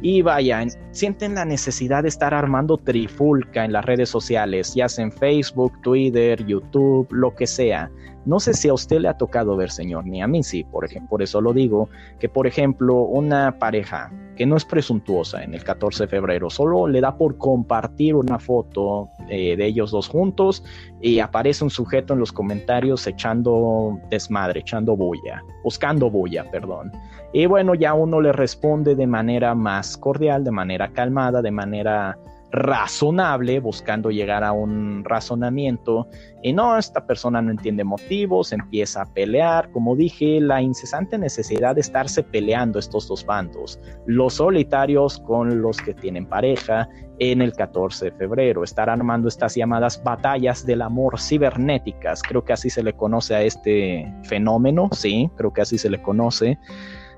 y vaya, sienten la necesidad de estar armando trifulca en las redes sociales, ya sea en Facebook, Twitter, YouTube, lo que sea. No sé si a usted le ha tocado ver, señor, ni a mí sí, por ejemplo, por eso lo digo, que por ejemplo una pareja que no es presuntuosa en el 14 de febrero, solo le da por compartir una foto eh, de ellos dos juntos y aparece un sujeto en los comentarios echando desmadre, echando bulla, buscando bulla, perdón. Y bueno, ya uno le responde de manera más cordial, de manera calmada, de manera razonable, buscando llegar a un razonamiento. Y no, esta persona no entiende motivos, empieza a pelear. Como dije, la incesante necesidad de estarse peleando estos dos bandos, los solitarios con los que tienen pareja en el 14 de febrero, estar armando estas llamadas batallas del amor cibernéticas, creo que así se le conoce a este fenómeno, sí, creo que así se le conoce.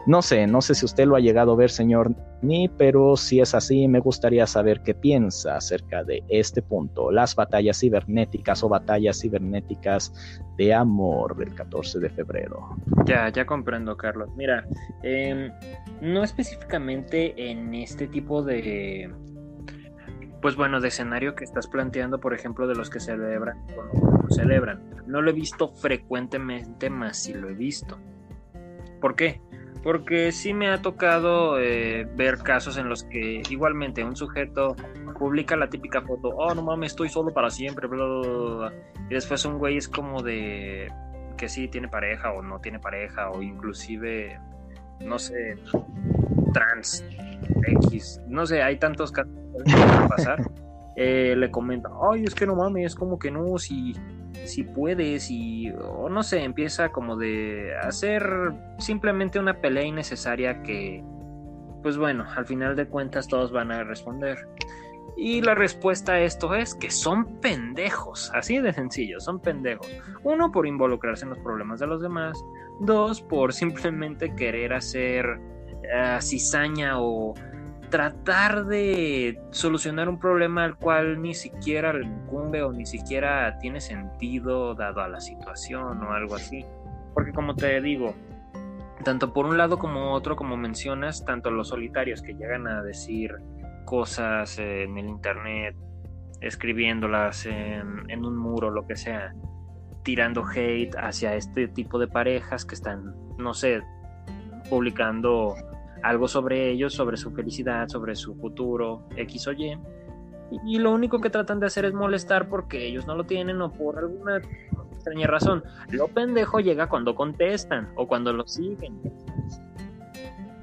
No sé, no sé si usted lo ha llegado a ver, señor Ni, pero si es así, me gustaría saber qué piensa acerca de este punto, las batallas cibernéticas o batallas cibernéticas de amor del 14 de febrero. Ya, ya comprendo, Carlos. Mira, em, no específicamente en este tipo de, pues bueno, de escenario que estás planteando, por ejemplo, de los que celebran o no celebran. No lo he visto frecuentemente, más si lo he visto. ¿Por qué? Porque sí me ha tocado eh, ver casos en los que igualmente un sujeto publica la típica foto, oh no mames, estoy solo para siempre, bla, y después un güey es como de que sí tiene pareja o no tiene pareja, o inclusive, no sé, trans, X, no sé, hay tantos casos que pueden pasar. [laughs] Eh, le comenta, ay, es que no mames, es como que no, si si puedes y o no sé, empieza como de hacer simplemente una pelea innecesaria que pues bueno, al final de cuentas todos van a responder. Y la respuesta a esto es que son pendejos, así de sencillo, son pendejos. Uno, por involucrarse en los problemas de los demás. Dos, por simplemente querer hacer uh, cizaña o tratar de solucionar un problema al cual ni siquiera le incumbe o ni siquiera tiene sentido dado a la situación o algo así. Porque como te digo, tanto por un lado como otro, como mencionas, tanto los solitarios que llegan a decir cosas en el internet, escribiéndolas en, en un muro, lo que sea, tirando hate hacia este tipo de parejas que están, no sé, publicando algo sobre ellos, sobre su felicidad, sobre su futuro, X o Y. Y, lo único que tratan de hacer es molestar porque ellos no lo tienen o por alguna extraña razón. Lo pendejo llega cuando contestan o cuando lo siguen.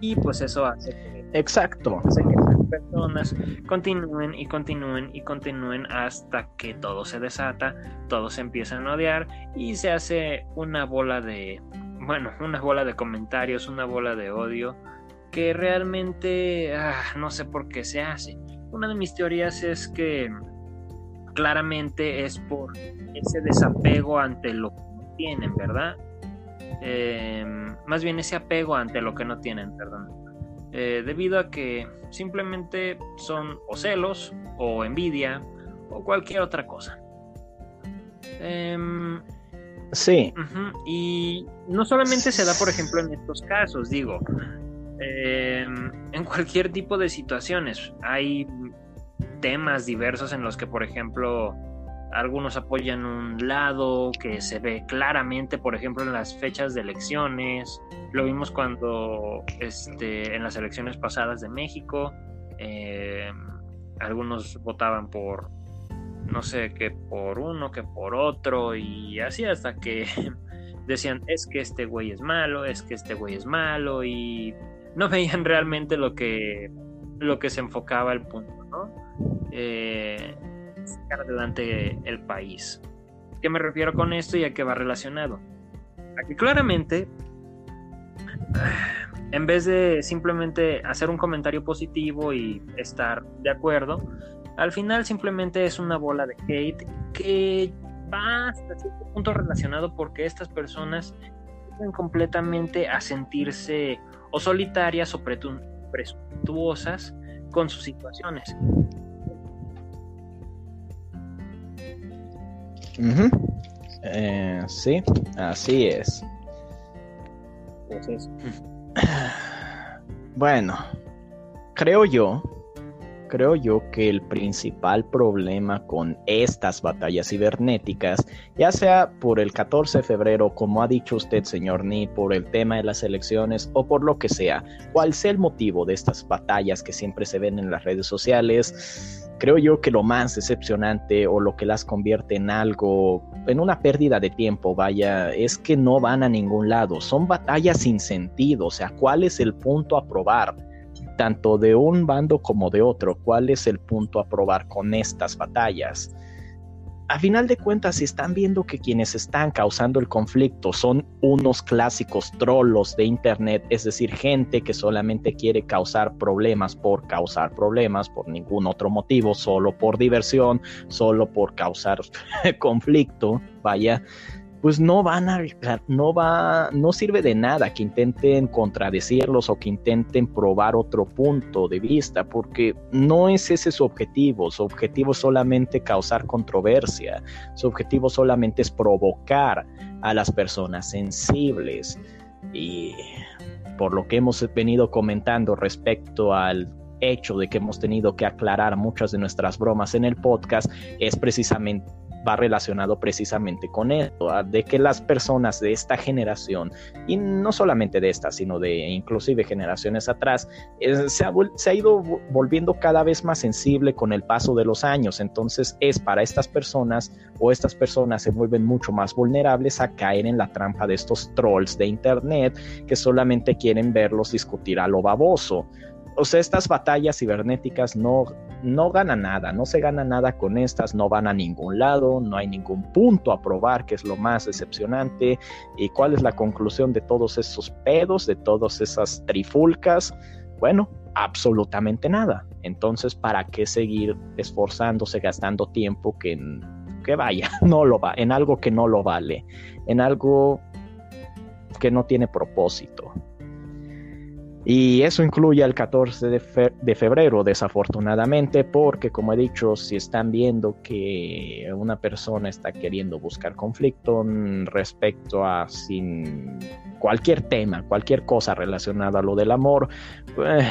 Y pues eso hace que, Exacto. hace que las personas continúen y continúen y continúen hasta que todo se desata, todos se empiezan a odiar y se hace una bola de, bueno, una bola de comentarios, una bola de odio que realmente ah, no sé por qué se hace. Una de mis teorías es que claramente es por ese desapego ante lo que no tienen, ¿verdad? Em, más bien ese apego ante lo que no tienen, perdón. Eh, debido a que simplemente son o celos o envidia o cualquier otra cosa. Em, sí. Y no solamente se da, por ejemplo, en estos casos, digo, eh, en cualquier tipo de situaciones. Hay temas diversos en los que, por ejemplo, algunos apoyan un lado que se ve claramente, por ejemplo, en las fechas de elecciones. Lo vimos cuando este, en las elecciones pasadas de México. Eh, algunos votaban por, no sé, que por uno, que por otro, y así hasta que [laughs] decían, es que este güey es malo, es que este güey es malo, y no veían realmente lo que, lo que se enfocaba el punto, ¿no? Eh, sacar adelante el país. ¿Qué me refiero con esto y a qué va relacionado? Aquí claramente, en vez de simplemente hacer un comentario positivo y estar de acuerdo, al final simplemente es una bola de hate que va hasta cierto punto relacionado porque estas personas completamente a sentirse o solitarias o presuntuosas con sus situaciones. Eh, sí, así es. Pues bueno, creo yo creo yo que el principal problema con estas batallas cibernéticas, ya sea por el 14 de febrero, como ha dicho usted, señor Ni, por el tema de las elecciones o por lo que sea, cual sea el motivo de estas batallas que siempre se ven en las redes sociales, creo yo que lo más decepcionante o lo que las convierte en algo, en una pérdida de tiempo, vaya, es que no van a ningún lado. Son batallas sin sentido, o sea, ¿cuál es el punto a probar? Tanto de un bando como de otro, ¿cuál es el punto a probar con estas batallas? a final de cuentas, si están viendo que quienes están causando el conflicto son unos clásicos trolos de Internet, es decir, gente que solamente quiere causar problemas por causar problemas, por ningún otro motivo, solo por diversión, solo por causar [laughs] conflicto, vaya, pues no van a, no va, no sirve de nada que intenten contradecirlos o que intenten probar otro punto de vista, porque no es ese su objetivo, su objetivo es solamente causar controversia, su objetivo solamente es provocar a las personas sensibles. Y por lo que hemos venido comentando respecto al hecho de que hemos tenido que aclarar muchas de nuestras bromas en el podcast es precisamente va relacionado precisamente con esto, de que las personas de esta generación, y no solamente de esta, sino de inclusive generaciones atrás, eh, se, ha, se ha ido volviendo cada vez más sensible con el paso de los años. Entonces es para estas personas o estas personas se vuelven mucho más vulnerables a caer en la trampa de estos trolls de Internet que solamente quieren verlos discutir a lo baboso o sea, estas batallas cibernéticas no, no ganan nada, no se gana nada con estas, no van a ningún lado, no hay ningún punto a probar, que es lo más decepcionante. ¿Y cuál es la conclusión de todos esos pedos, de todas esas trifulcas? Bueno, absolutamente nada. Entonces, ¿para qué seguir esforzándose, gastando tiempo que, que vaya, [laughs] no lo va, en algo que no lo vale, en algo que no tiene propósito? Y eso incluye el 14 de, febrero, desafortunadamente, porque como he dicho, si están viendo que una persona está queriendo buscar conflicto respecto a sin cualquier tema, cualquier cosa relacionada a lo del amor, pues,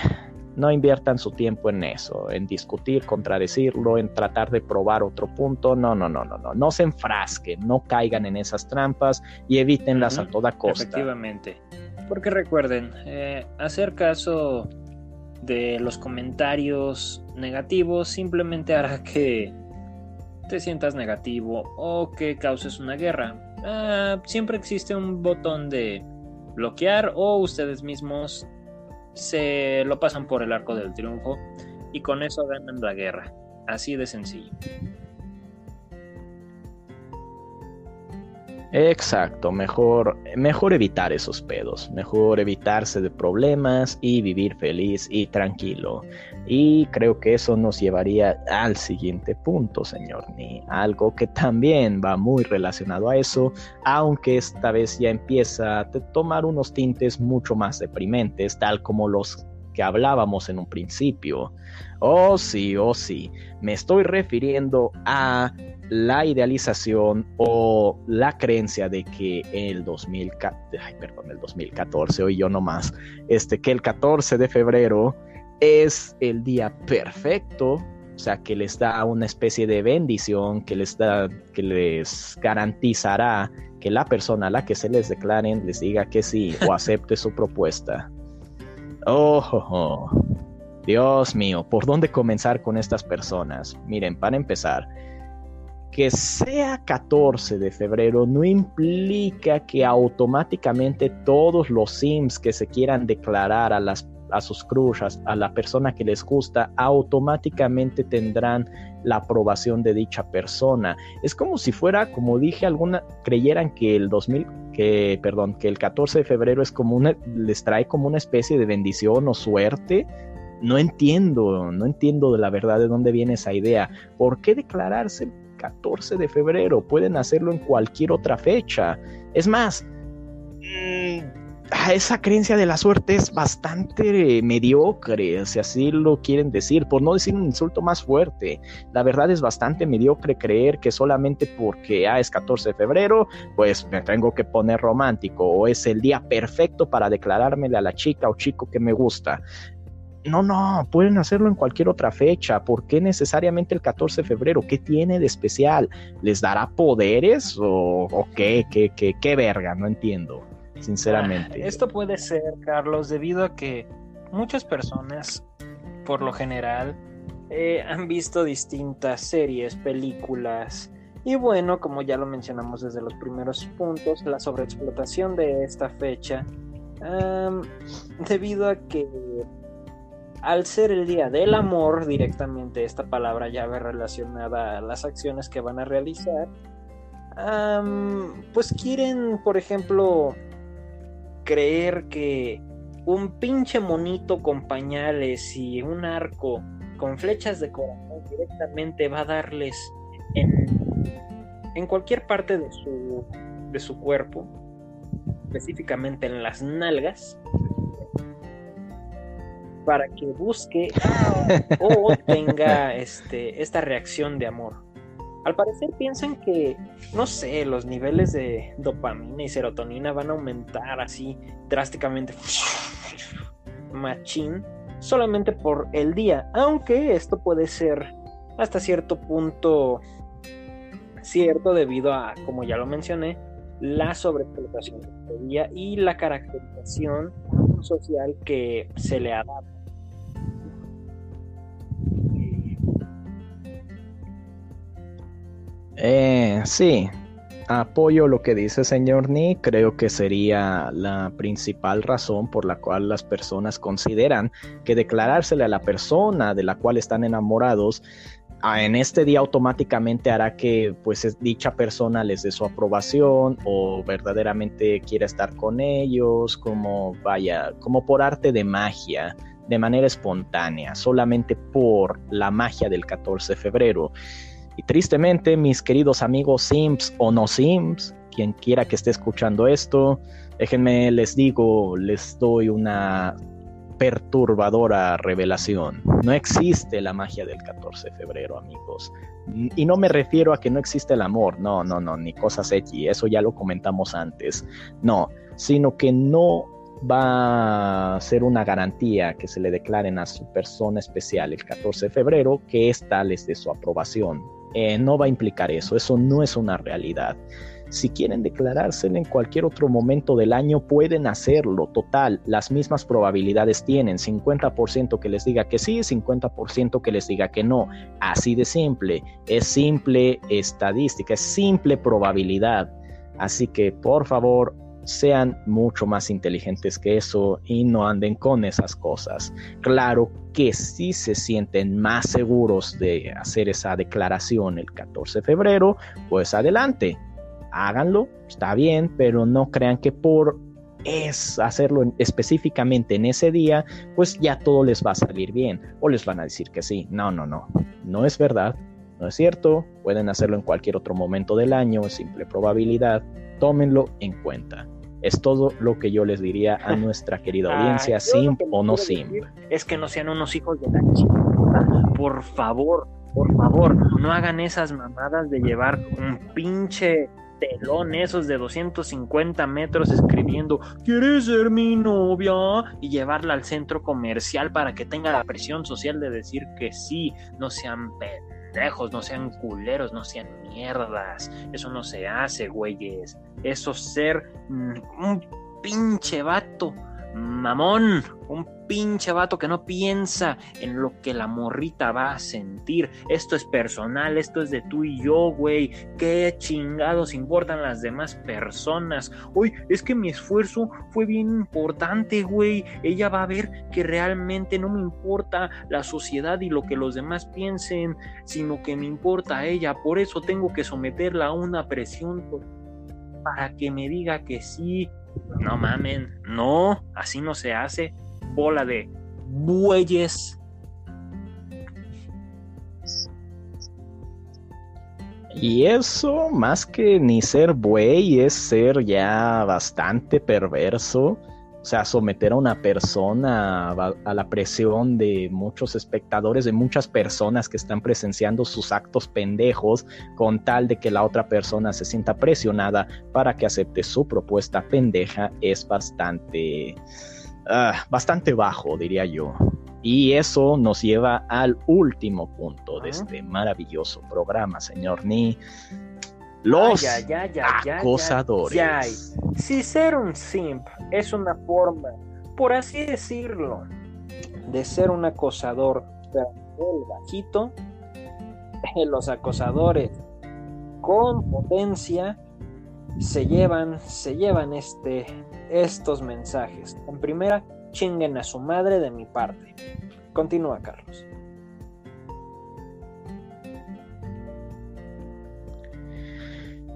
no inviertan su tiempo en eso, en discutir, contradecirlo, en tratar de probar otro punto. No, no, no, no, no. No se enfrasquen, no caigan en esas trampas y evítenlas a toda costa. Efectivamente. Porque recuerden, eh, hacer caso de los comentarios negativos simplemente hará [laughs] que te sientas negativo o que causes una guerra. Ah, siempre existe un botón de bloquear o ustedes mismos se lo pasan por el arco del triunfo y con eso ganan la guerra. Así de sencillo. Exacto, mejor, mejor evitar esos pedos, mejor evitarse de problemas y vivir feliz y tranquilo. Y creo que eso nos llevaría al siguiente punto, señor Ni, algo que también va muy relacionado a eso, aunque esta vez ya empieza a tomar unos tintes mucho más deprimentes, tal como los que hablábamos en un principio. Oh sí, oh sí, me estoy refiriendo a la idealización o la creencia de que el 2014, ay, perdón, el 2014, hoy yo nomás, este, que el 14 de febrero es el día perfecto, o sea, que les da una especie de bendición, que les da, que les garantizará que la persona a la que se les declaren les diga que sí o acepte su propuesta. Oh, oh, oh, Dios mío, ¿por dónde comenzar con estas personas? Miren, para empezar, que sea 14 de febrero no implica que automáticamente todos los sims que se quieran declarar a las a sus crushes, a la persona que les gusta, automáticamente tendrán la aprobación de dicha persona. Es como si fuera, como dije, alguna creyeran que el 2000 que perdón, que el 14 de febrero es como una les trae como una especie de bendición o suerte. No entiendo, no entiendo de la verdad de dónde viene esa idea. ¿Por qué declararse 14 de febrero, pueden hacerlo en cualquier otra fecha. Es más, mm, esa creencia de la suerte es bastante mediocre, si así lo quieren decir, por no decir un insulto más fuerte. La verdad es bastante mediocre creer que solamente porque ah, es 14 de febrero, pues me tengo que poner romántico o es el día perfecto para declarármele a la chica o chico que me gusta no, no, pueden hacerlo en cualquier otra fecha. ¿Por qué necesariamente el 14 de febrero? ¿Qué tiene de especial? ¿Les dará poderes o, qué, qué, qué, qué verga? No entiendo, sinceramente. Ah, esto puede ser, Carlos, debido a que muchas personas, por lo general, eh, han visto distintas series, películas, y bueno, como ya lo mencionamos desde los primeros puntos, la sobreexplotación de esta fecha, debido a que al ser el día del amor, directamente esta palabra ya relacionada a las acciones que van a realizar, pues quieren, por ejemplo, creer que un pinche monito con pañales y un arco con flechas de corazón directamente va a darles en, en cualquier parte de su, de su cuerpo, específicamente en las nalgas, para que busque o tenga [laughs] este, esta reacción de amor. Al parecer piensan que, no sé, los niveles de dopamina y serotonina van a aumentar así drásticamente. Machín. Solamente por el día. Aunque esto puede ser hasta cierto punto cierto debido a, como ya lo mencioné, la sobreexplotación del día y la caracterización social que se le adapta Eh, sí, apoyo lo que dice señor Ni. Creo que sería la principal razón por la cual las personas consideran que declarársele a la persona de la cual están enamorados ah, en este día automáticamente hará que pues dicha persona les dé su aprobación o verdaderamente quiera estar con ellos como vaya como por arte de magia de manera espontánea solamente por la magia del 14 de febrero y tristemente, mis queridos amigos Sims o no Sims, quien quiera que esté escuchando esto, déjenme les digo, les doy una perturbadora revelación. No existe la magia del 14 de febrero, amigos. Y no me refiero a que no existe el amor, no, no, no, ni cosas X, eso ya lo comentamos antes. No, sino que no va a ser una garantía que se le declaren a su persona especial el 14 de febrero que ésta les dé su aprobación. Eh, no va a implicar eso, eso no es una realidad. Si quieren declarárselo en cualquier otro momento del año, pueden hacerlo. Total, las mismas probabilidades tienen. 50% que les diga que sí, 50% que les diga que no. Así de simple. Es simple estadística, es simple probabilidad. Así que, por favor, sean mucho más inteligentes que eso y no anden con esas cosas. Claro que si se sienten más seguros de hacer esa declaración el 14 de febrero, pues adelante, háganlo, está bien, pero no crean que por es hacerlo específicamente en ese día, pues ya todo les va a salir bien o les van a decir que sí. No, no, no, no es verdad. No es cierto, pueden hacerlo en cualquier otro momento del año, simple probabilidad, tómenlo en cuenta. Es todo lo que yo les diría a [laughs] nuestra querida audiencia, simp o no simp. Es que no sean unos hijos de la chica. Por favor, por favor, no hagan esas mamadas de llevar un pinche telón esos de 250 metros escribiendo ¿Quieres ser mi novia? y llevarla al centro comercial para que tenga la presión social de decir que sí, no sean no sean culeros, no sean mierdas. Eso no se hace, güeyes. Eso ser mm, un pinche vato mamón, un pinche vato que no piensa en lo que la morrita va a sentir. Esto es personal, esto es de tú y yo, güey. ¿Qué chingados importan las demás personas? Uy, es que mi esfuerzo fue bien importante, güey. Ella va a ver que realmente no me importa la sociedad y lo que los demás piensen, sino que me importa a ella. Por eso tengo que someterla a una presión para que me diga que sí no mamen, no, así no se hace. Bola de bueyes. Y eso, más que ni ser buey, es ser ya bastante perverso sea, someter a una persona a, la presión de muchos espectadores, de muchas personas que están presenciando sus actos pendejos con tal de que la otra persona se sienta presionada para que acepte su propuesta pendeja es bastante, ah, bastante bajo, diría yo. Y eso nos lleva al último punto de este maravilloso programa, señor Ni. Los acosadores. Si ser un simp es una forma, por así decirlo, de ser un acosador el bajito, los acosadores con potencia se llevan, se llevan este, estos mensajes. En primera, chinguen a su madre de mi parte. Continúa, Carlos.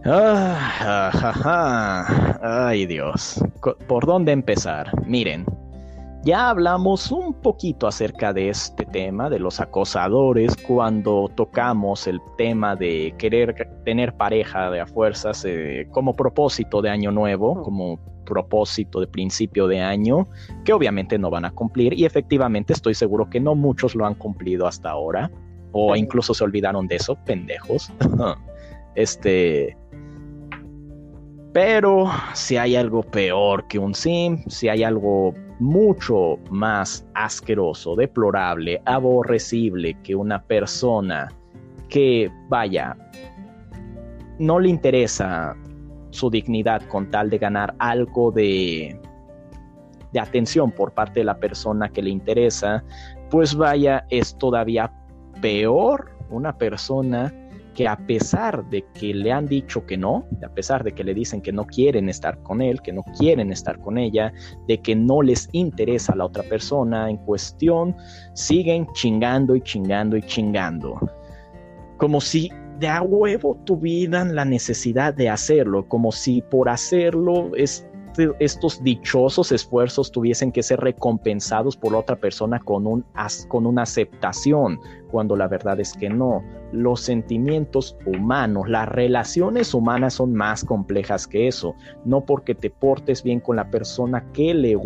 Ah, Ay Dios, ¿por dónde empezar? Miren, ya hablamos un poquito acerca de este tema, de los acosadores, cuando tocamos el tema de querer tener pareja de a fuerzas eh, como propósito de año nuevo, como propósito de principio de año, que obviamente no van a cumplir y efectivamente estoy seguro que no muchos lo han cumplido hasta ahora, o incluso se olvidaron de eso, pendejos. [laughs] este, pero si hay algo peor que un sim, si hay algo mucho más asqueroso, deplorable, aborrecible que una persona que, vaya, no le interesa su dignidad con tal de ganar algo de, de atención por parte de la persona que le interesa, pues vaya, es todavía peor una persona que a pesar de que le han dicho que no, a pesar de que le dicen que no quieren estar con él, que no quieren estar con ella, de que no les interesa la otra persona en cuestión, siguen chingando y chingando y chingando. Como si de a huevo tuvieran la necesidad de hacerlo, como si por hacerlo es este, estos dichosos esfuerzos tuviesen que ser recompensados por otra persona con, un, con una aceptación, cuando la verdad es que no. Los sentimientos humanos, las relaciones humanas son más complejas que eso. No porque te portes bien con la persona que, le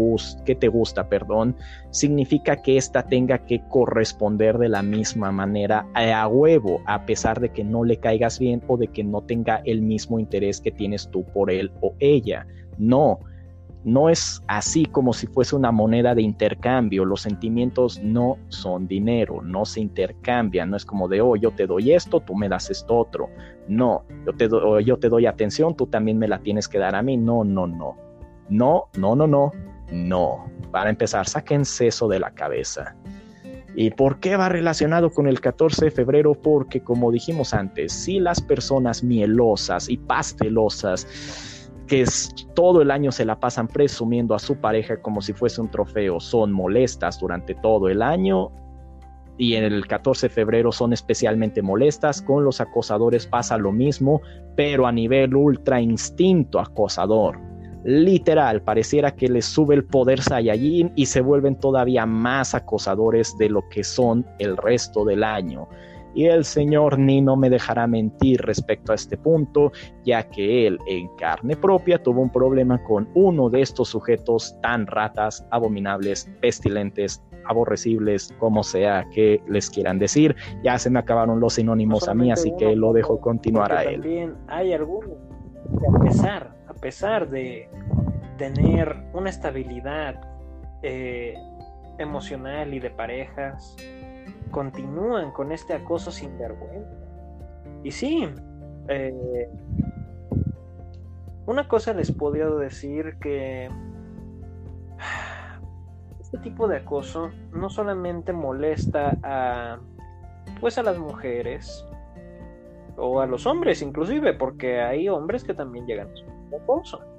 te gusta, perdón, significa que ésta tenga que corresponder de la misma manera a huevo, a pesar de que no le caigas bien o de que no tenga el mismo interés que tienes tú por él o ella. No, no es así como si fuese una moneda de intercambio. Los sentimientos no son dinero, no se intercambian. No es como de, oh, yo te doy esto, tú me das esto otro. No, yo te, yo te doy atención, tú también me la tienes que dar a mí. No, no, no. No, no, no, no. No. Para empezar, sáquense eso de la cabeza. ¿Y por qué va relacionado con el 14 de febrero? Porque como dijimos antes, si las personas mielosas y pastelosas que es, todo el año se la pasan presumiendo a su pareja como si fuese un trofeo, son molestas durante todo el año y en el 14 de febrero son especialmente molestas, con los acosadores pasa lo mismo, pero a nivel ultra instinto acosador. Literal, pareciera que les sube el poder Saiyajin y se vuelven todavía más acosadores de lo que son el resto del año y el señor ni no me dejará mentir respecto a este punto, ya que él en carne propia tuvo un problema con uno de estos sujetos tan ratas, abominables, pestilentes, aborrecibles, como sea que les quieran decir. Ya se me acabaron los sinónimos a mí, así que lo dejo continuar a él. También hay algunos que a pesar, a pesar de tener una estabilidad eh, emocional y de parejas, continúan con este acoso sin vergüenza. Y sí, eh, una cosa les puedo decir que este tipo de acoso no solamente molesta a pues a las mujeres o a los hombres inclusive porque hay hombres que también llegan a su acoso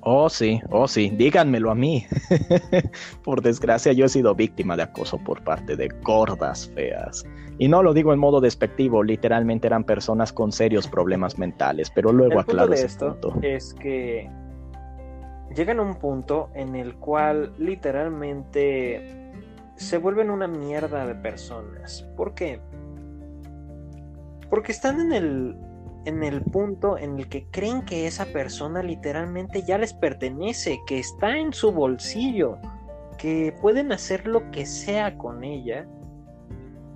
Oh, sí, oh, sí, díganmelo a mí. [laughs] por desgracia, yo he sido víctima de acoso por parte de gordas feas. Y no lo digo en modo despectivo, literalmente eran personas con serios problemas mentales, pero luego aclaro de esto Es que llegan a un punto en el cual literalmente se vuelven una mierda de personas. ¿Por qué? Porque están en el en el punto en el que creen que esa persona literalmente ya les pertenece, que está en su bolsillo, que pueden hacer lo que sea con ella,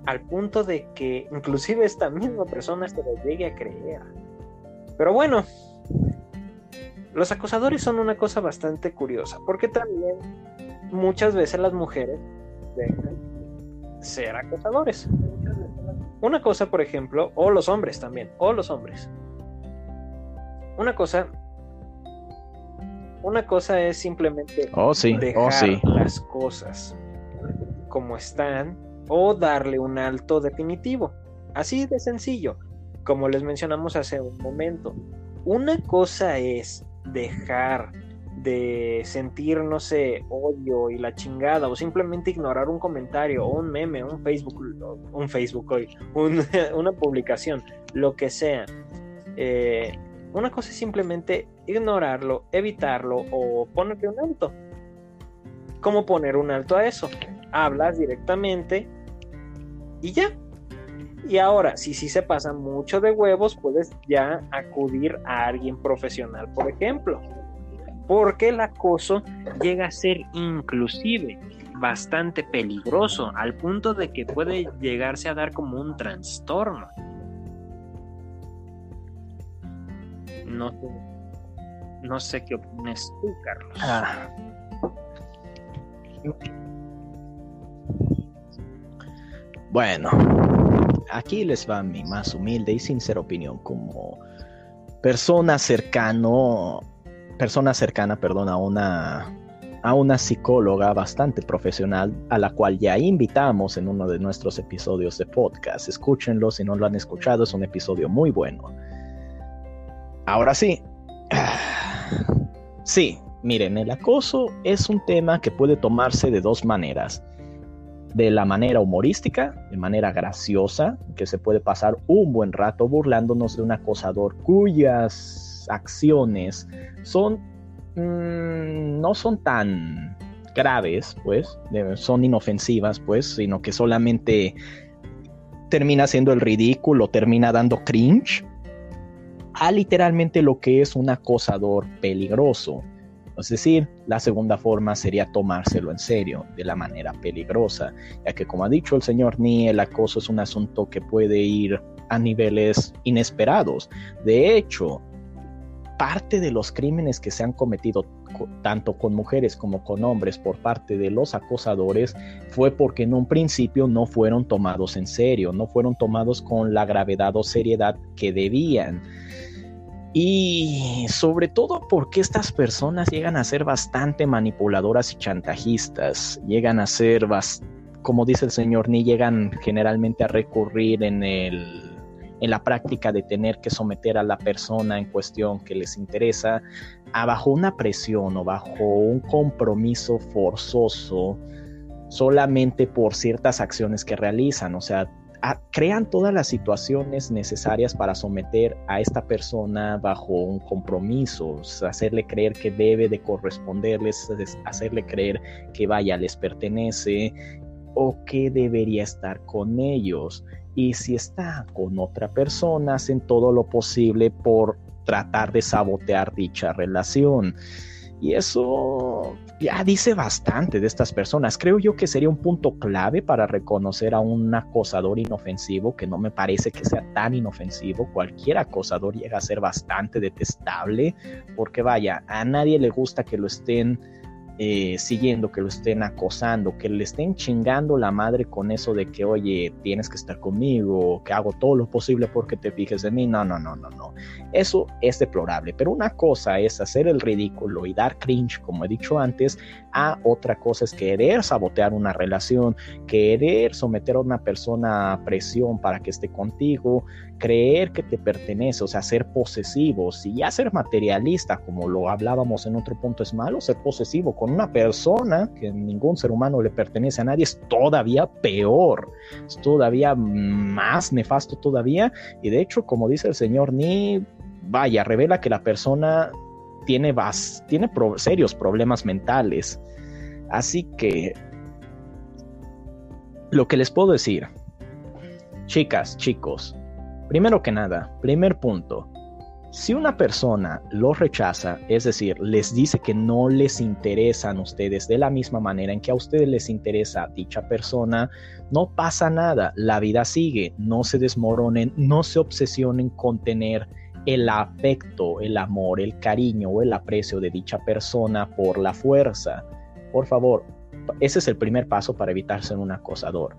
al punto de que inclusive esta misma persona se lo llegue a creer. Pero bueno, Los acosadores son una cosa bastante curiosa, porque también muchas veces las mujeres dejan ser acosadores. Una cosa, por ejemplo, o los hombres también, o los hombres. Una cosa, una cosa es simplemente oh, sí. dejar oh, sí. las cosas como están o darle un alto definitivo. Así de sencillo, como les mencionamos hace un momento. Una cosa es dejar de sentir, no sé, odio y la chingada, o simplemente ignorar un comentario, o un meme, un Facebook, un Facebook hoy, [laughs] una publicación, lo que sea. Eh, una cosa es simplemente ignorarlo, evitarlo o ponerle un alto. ¿Cómo poner un alto a eso? Hablas directamente y ya. Y ahora, si sí se pasa mucho de huevos, puedes ya acudir a alguien profesional, por ejemplo. Porque el acoso llega a ser inclusive bastante peligroso, al punto de que puede llegarse a dar como un trastorno. No sé, no sé qué opinas tú, Carlos. Ah. Bueno, aquí les va mi más humilde y sincera opinión como persona cercano, persona cercana, perdón, a una a una psicóloga bastante profesional a la cual ya invitamos en uno de nuestros episodios de podcast. Escúchenlo si no lo han escuchado, es un episodio muy bueno. Ahora sí. [sighs] Sí, miren, el acoso es un tema que puede tomarse de dos maneras de la manera humorística, de manera graciosa, que se puede pasar un buen rato burlándonos de un acosador cuyas acciones son mmm, no son tan graves, pues, son inofensivas, pues, sino que solamente termina siendo el ridículo, termina dando cringe a literalmente lo que es un acosador peligroso. Es decir, la segunda forma sería tomárselo en serio, de la manera peligrosa, ya que como ha dicho el señor Ni, el acoso es un asunto que puede ir a niveles inesperados. De hecho, parte de los crímenes que se han cometido tanto con mujeres como con hombres por parte de los acosadores fue porque en un principio no fueron tomados en serio, no fueron tomados con la gravedad o seriedad que debían. Y sobre todo porque estas personas llegan a ser bastante manipuladoras y chantajistas, llegan a ser, como dice el señor, ni llegan generalmente a recurrir en, el, en la práctica de tener que someter a la persona en cuestión que les interesa a bajo una presión o bajo un compromiso forzoso solamente por ciertas acciones que realizan. O sea, crean todas las situaciones necesarias para someter a esta persona bajo un compromiso, hacerle creer que debe de corresponderles, hacerle creer que vaya, les pertenece o que debería estar con ellos. Y si está con otra persona, hacen todo lo posible por tratar de sabotear dicha relación. Y eso ya dice bastante de estas personas. Creo yo que sería un punto clave para reconocer a un acosador inofensivo, que no me parece que sea tan inofensivo. Cualquier acosador llega a ser bastante detestable, porque vaya, a nadie le gusta que lo estén eh, siguiendo, que lo estén acosando, que le estén chingando la madre con eso de que, oye, tienes que estar conmigo, que hago todo lo posible porque te fijes en mí. No, no, no, no, no. Eso es deplorable. Pero una cosa es hacer el ridículo y dar cringe, como he dicho antes, a otra cosa es querer sabotear una relación, querer someter a una persona a presión para que esté contigo, creer que te pertenece, o sea, ser posesivo. Si ya ser materialista, como lo hablábamos en otro punto, es malo, ser posesivo con una persona que ningún ser humano le pertenece a nadie es todavía peor, es todavía más nefasto todavía. Y de hecho, como dice el señor Ni, vaya, revela que la persona tiene, tiene serios problemas mentales. Así que, lo que les puedo decir, chicas, chicos, Primero que nada, primer punto, si una persona los rechaza, es decir, les dice que no les interesan ustedes de la misma manera en que a ustedes les interesa dicha persona, no pasa nada, la vida sigue, no se desmoronen, no se obsesionen con tener el afecto, el amor, el cariño o el aprecio de dicha persona por la fuerza. Por favor, ese es el primer paso para evitar ser un acosador,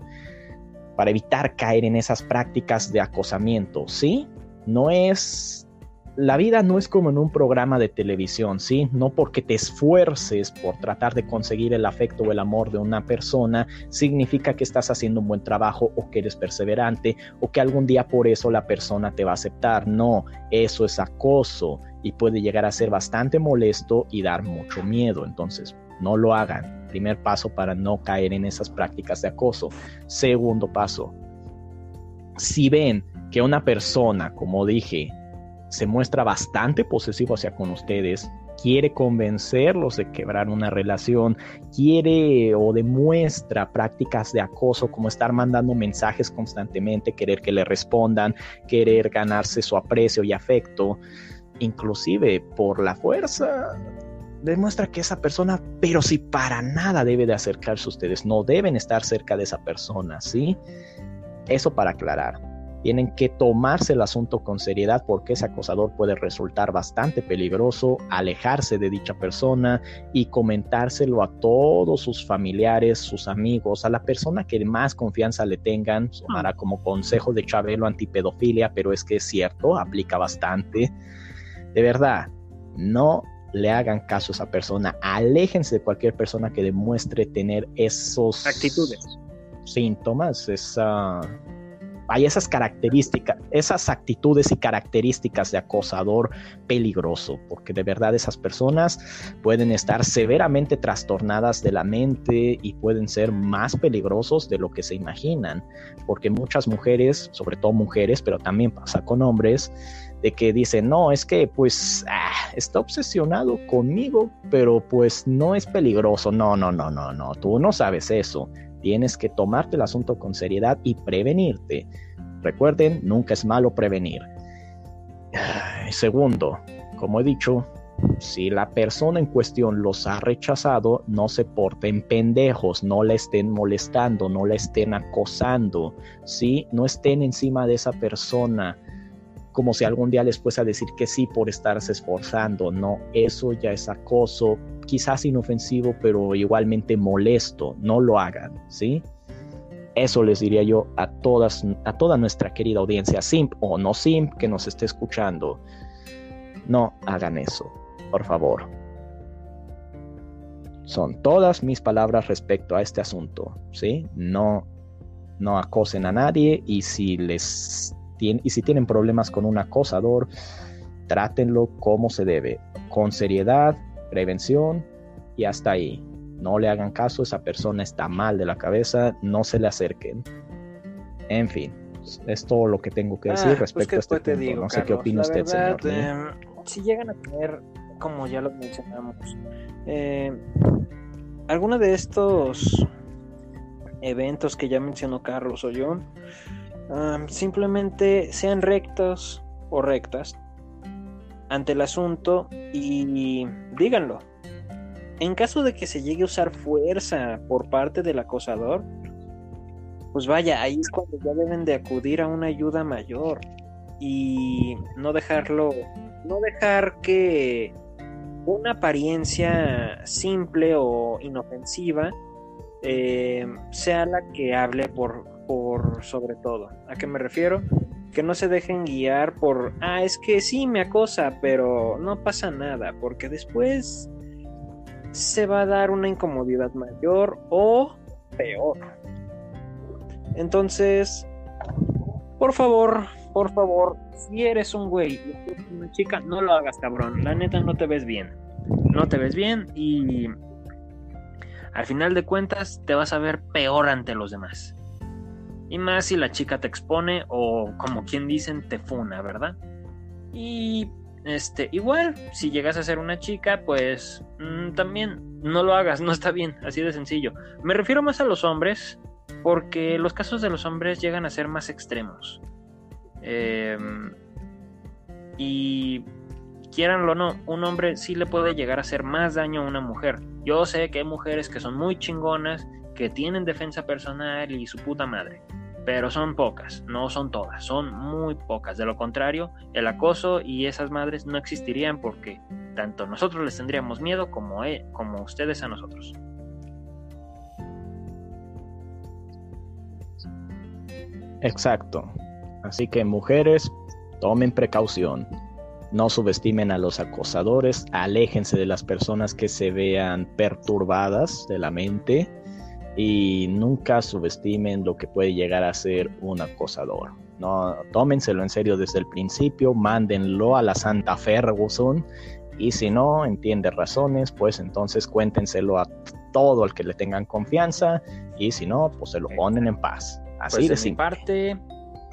para evitar caer en esas prácticas de acosamiento, ¿sí? No es la vida no es como en un programa de televisión, ¿sí? No porque te esfuerces por tratar de conseguir el afecto o el amor de una persona, significa que estás haciendo un buen trabajo o que eres perseverante o que algún día por eso la persona te va a aceptar. No, eso es acoso y puede llegar a ser bastante molesto y dar mucho miedo. Entonces, no lo hagan. Primer paso para no caer en esas prácticas de acoso. Segundo paso, si ven que una persona, como dije, se muestra bastante posesivo hacia con ustedes, quiere convencerlos de quebrar una relación, quiere o demuestra prácticas de acoso como estar mandando mensajes constantemente, querer que le respondan, querer ganarse su aprecio y afecto, inclusive por la fuerza, demuestra que esa persona, pero si para nada debe de acercarse a ustedes, no deben estar cerca de esa persona, ¿sí? Eso para aclarar. Tienen que tomarse el asunto con seriedad porque ese acosador puede resultar bastante peligroso, alejarse de dicha persona y comentárselo a todos sus familiares, sus amigos, a la persona que más confianza le tengan. Sonará como consejo de Chabelo antipedofilia, pero es que es cierto, aplica bastante. De verdad, no le hagan caso a esa persona, aléjense de cualquier persona que demuestre tener esos actitudes, síntomas, esa hay esas características, esas actitudes y características de acosador peligroso, porque de verdad esas personas pueden estar severamente trastornadas de la mente y pueden ser más peligrosos de lo que se imaginan, porque muchas mujeres, sobre todo mujeres, pero también pasa con hombres, de que dicen, no, es que pues ah, está obsesionado conmigo, pero pues no es peligroso. No, no, no, no, no, tú no sabes eso. Tienes que tomarte el asunto con seriedad y prevenirte. Recuerden, nunca es malo prevenir. Segundo, como he dicho, si la persona en cuestión los ha rechazado, no se porten pendejos, no la estén molestando, no la estén acosando, ¿sí? No estén encima de esa persona como si algún día les fuese a decir que sí por estarse esforzando. No, eso ya es acoso, quizás inofensivo, pero igualmente molesto. No lo hagan, ¿sí? Eso les diría yo a todas, a toda nuestra querida audiencia, simp o no simp, que nos esté escuchando. No hagan eso, por favor. Son todas mis palabras respecto a este asunto, ¿sí? No, no acosen a nadie y si les y si tienen problemas con un acosador, trátenlo como se debe, con seriedad, prevención y hasta ahí. No le hagan caso, esa persona está mal de la cabeza, no se le acerquen. En fin, es todo lo que tengo que decir ah, pues, respecto a este punto. no sé qué opina usted, señor. Em, si llegan a tener, como ya lo mencionamos, eh, alguno de estos eventos que ya mencionó Carlos o yo, simplemente sean rectos o rectas ante el asunto y díganlo. En caso de que se llegue a usar fuerza por parte del acosador, pues vaya, ahí es cuando ya deben de acudir a una ayuda mayor y no dejarlo, no dejar que una apariencia simple o inofensiva eh, sea la que hable por, por sobre todo. ¿A qué me refiero? Que no se dejen guiar por, ah, es que sí me acosa, pero no pasa nada, porque después se va a dar una incomodidad mayor o peor. Entonces, por favor, por favor, si eres un güey y una chica, no lo hagas, cabrón. La neta no te ves bien. No te ves bien y al final de cuentas te vas a ver peor ante los demás. Y más si la chica te expone o como quien dicen te funa, ¿verdad? Y este, igual, si llegas a ser una chica, pues mm, también no lo hagas, no está bien, así de sencillo. Me refiero más a los hombres, porque los casos de los hombres llegan a ser más extremos. Em, y quieranlo o no, un hombre sí le puede llegar a hacer más daño a una mujer. Yo sé que hay mujeres que son muy chingonas, que tienen defensa personal y su puta madre. Pero son pocas, no son todas, son muy pocas. De lo contrario, el acoso y esas madres no existirían porque tanto nosotros les tendríamos miedo como, e, como ustedes a nosotros. Exacto. Así que mujeres, tomen precaución. No subestimen a los acosadores, aléjense de las personas que se vean perturbadas de la mente y nunca subestimen lo que puede llegar a ser un acosador. No, tómenselo en serio desde el principio, mándenlo a la Santa Ferguson y si no entiende razones, pues entonces cuéntenselo a todo el que le tengan confianza y si no, pues se lo ponen en paz. Así pues de, mi parte,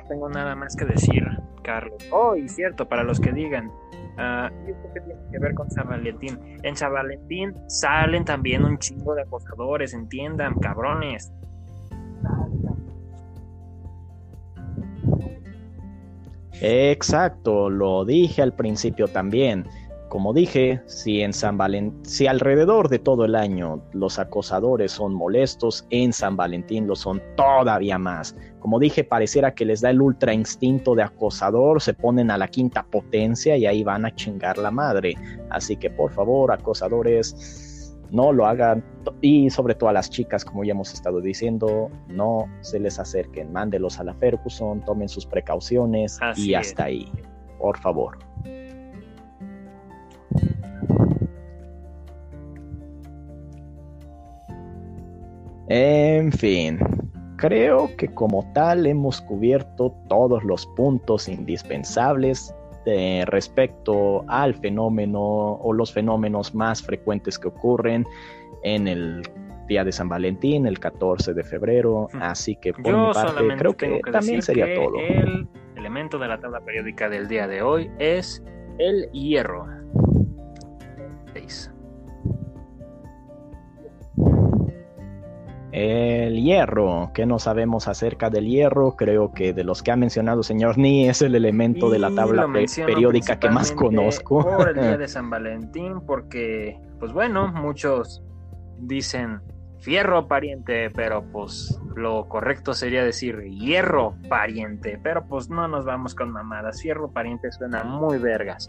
tengo nada más que decir, Carlos. Oh, y cierto, para los que digan, uh, qué tiene que ver con San Valentín? En San Valentín salen también un chingo de acosadores, entiendan, cabrones. Exacto, lo dije al principio también. Como dije, si en San Valentín, si alrededor de todo el año los acosadores son molestos, en San Valentín lo son todavía más. Como dije, pareciera que les da el ultra instinto de acosador, se ponen a la quinta potencia y ahí van a chingar la madre. Así que por favor, acosadores, no lo hagan y sobre todo a las chicas, como ya hemos estado diciendo, no se les acerquen, mándelos a la Ferguson, tomen sus precauciones y hasta ahí, por favor. En fin, creo que como tal hemos cubierto todos los puntos indispensables respecto al fenómeno o los fenómenos más frecuentes que ocurren en el día de San Valentín, el 14 de febrero. Así que por mi parte creo que, también sería todo. El elemento de la tabla periódica del día de hoy es el hierro. El hierro, ¿qué no sabemos acerca del hierro? Creo que de los que ha mencionado señor Ni es el elemento de la tabla periódica que más conozco. Por el día de [laughs] San Valentín, porque, pues bueno, muchos dicen fierro pariente, pero pues lo correcto sería decir hierro pariente, pero pues no nos vamos con mamadas, fierro pariente suena muy vergas.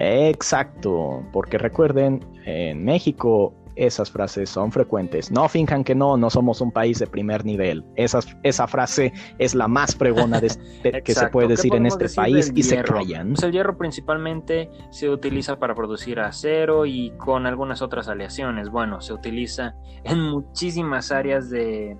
Exacto, porque recuerden, en México esas frases son frecuentes. No finjan que no, no somos un país de primer nivel. Esa, esa frase es la más fregona de, [laughs] que se puede decir en este país y se callan. Pues el hierro principalmente se utiliza para producir acero y con algunas otras aleaciones. Bueno, se utiliza en muchísimas áreas de,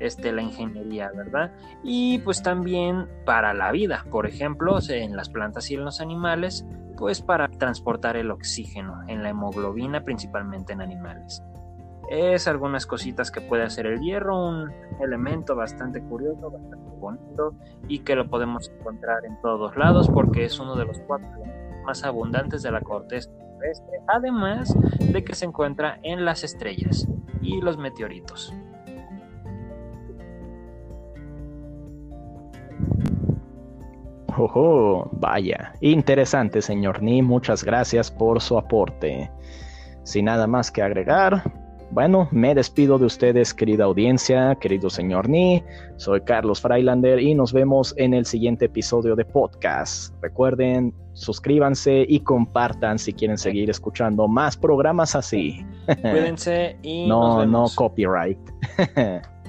este, la ingeniería, ¿verdad? Y pues también para la vida, por ejemplo, en las plantas y en los animales, pues para transportar el oxígeno en la hemoglobina, principalmente en animales. Es algunas cositas que puede hacer el hierro, un elemento bastante curioso, bastante bonito y que lo podemos encontrar en todos lados porque es uno de los cuatro más abundantes de la corteza terrestre, además de que se encuentra en las estrellas y los meteoritos. Ojo, vaya. Interesante, señor Ni. Muchas gracias por su aporte. Sin nada más que agregar, bueno, me despido de ustedes, querida audiencia, querido señor Ni. Soy Carlos Freilander y nos vemos en el siguiente episodio de podcast. Recuerden, suscríbanse y compartan si quieren seguir escuchando más programas así. [laughs] Cuídense y. no, no copyright. [laughs]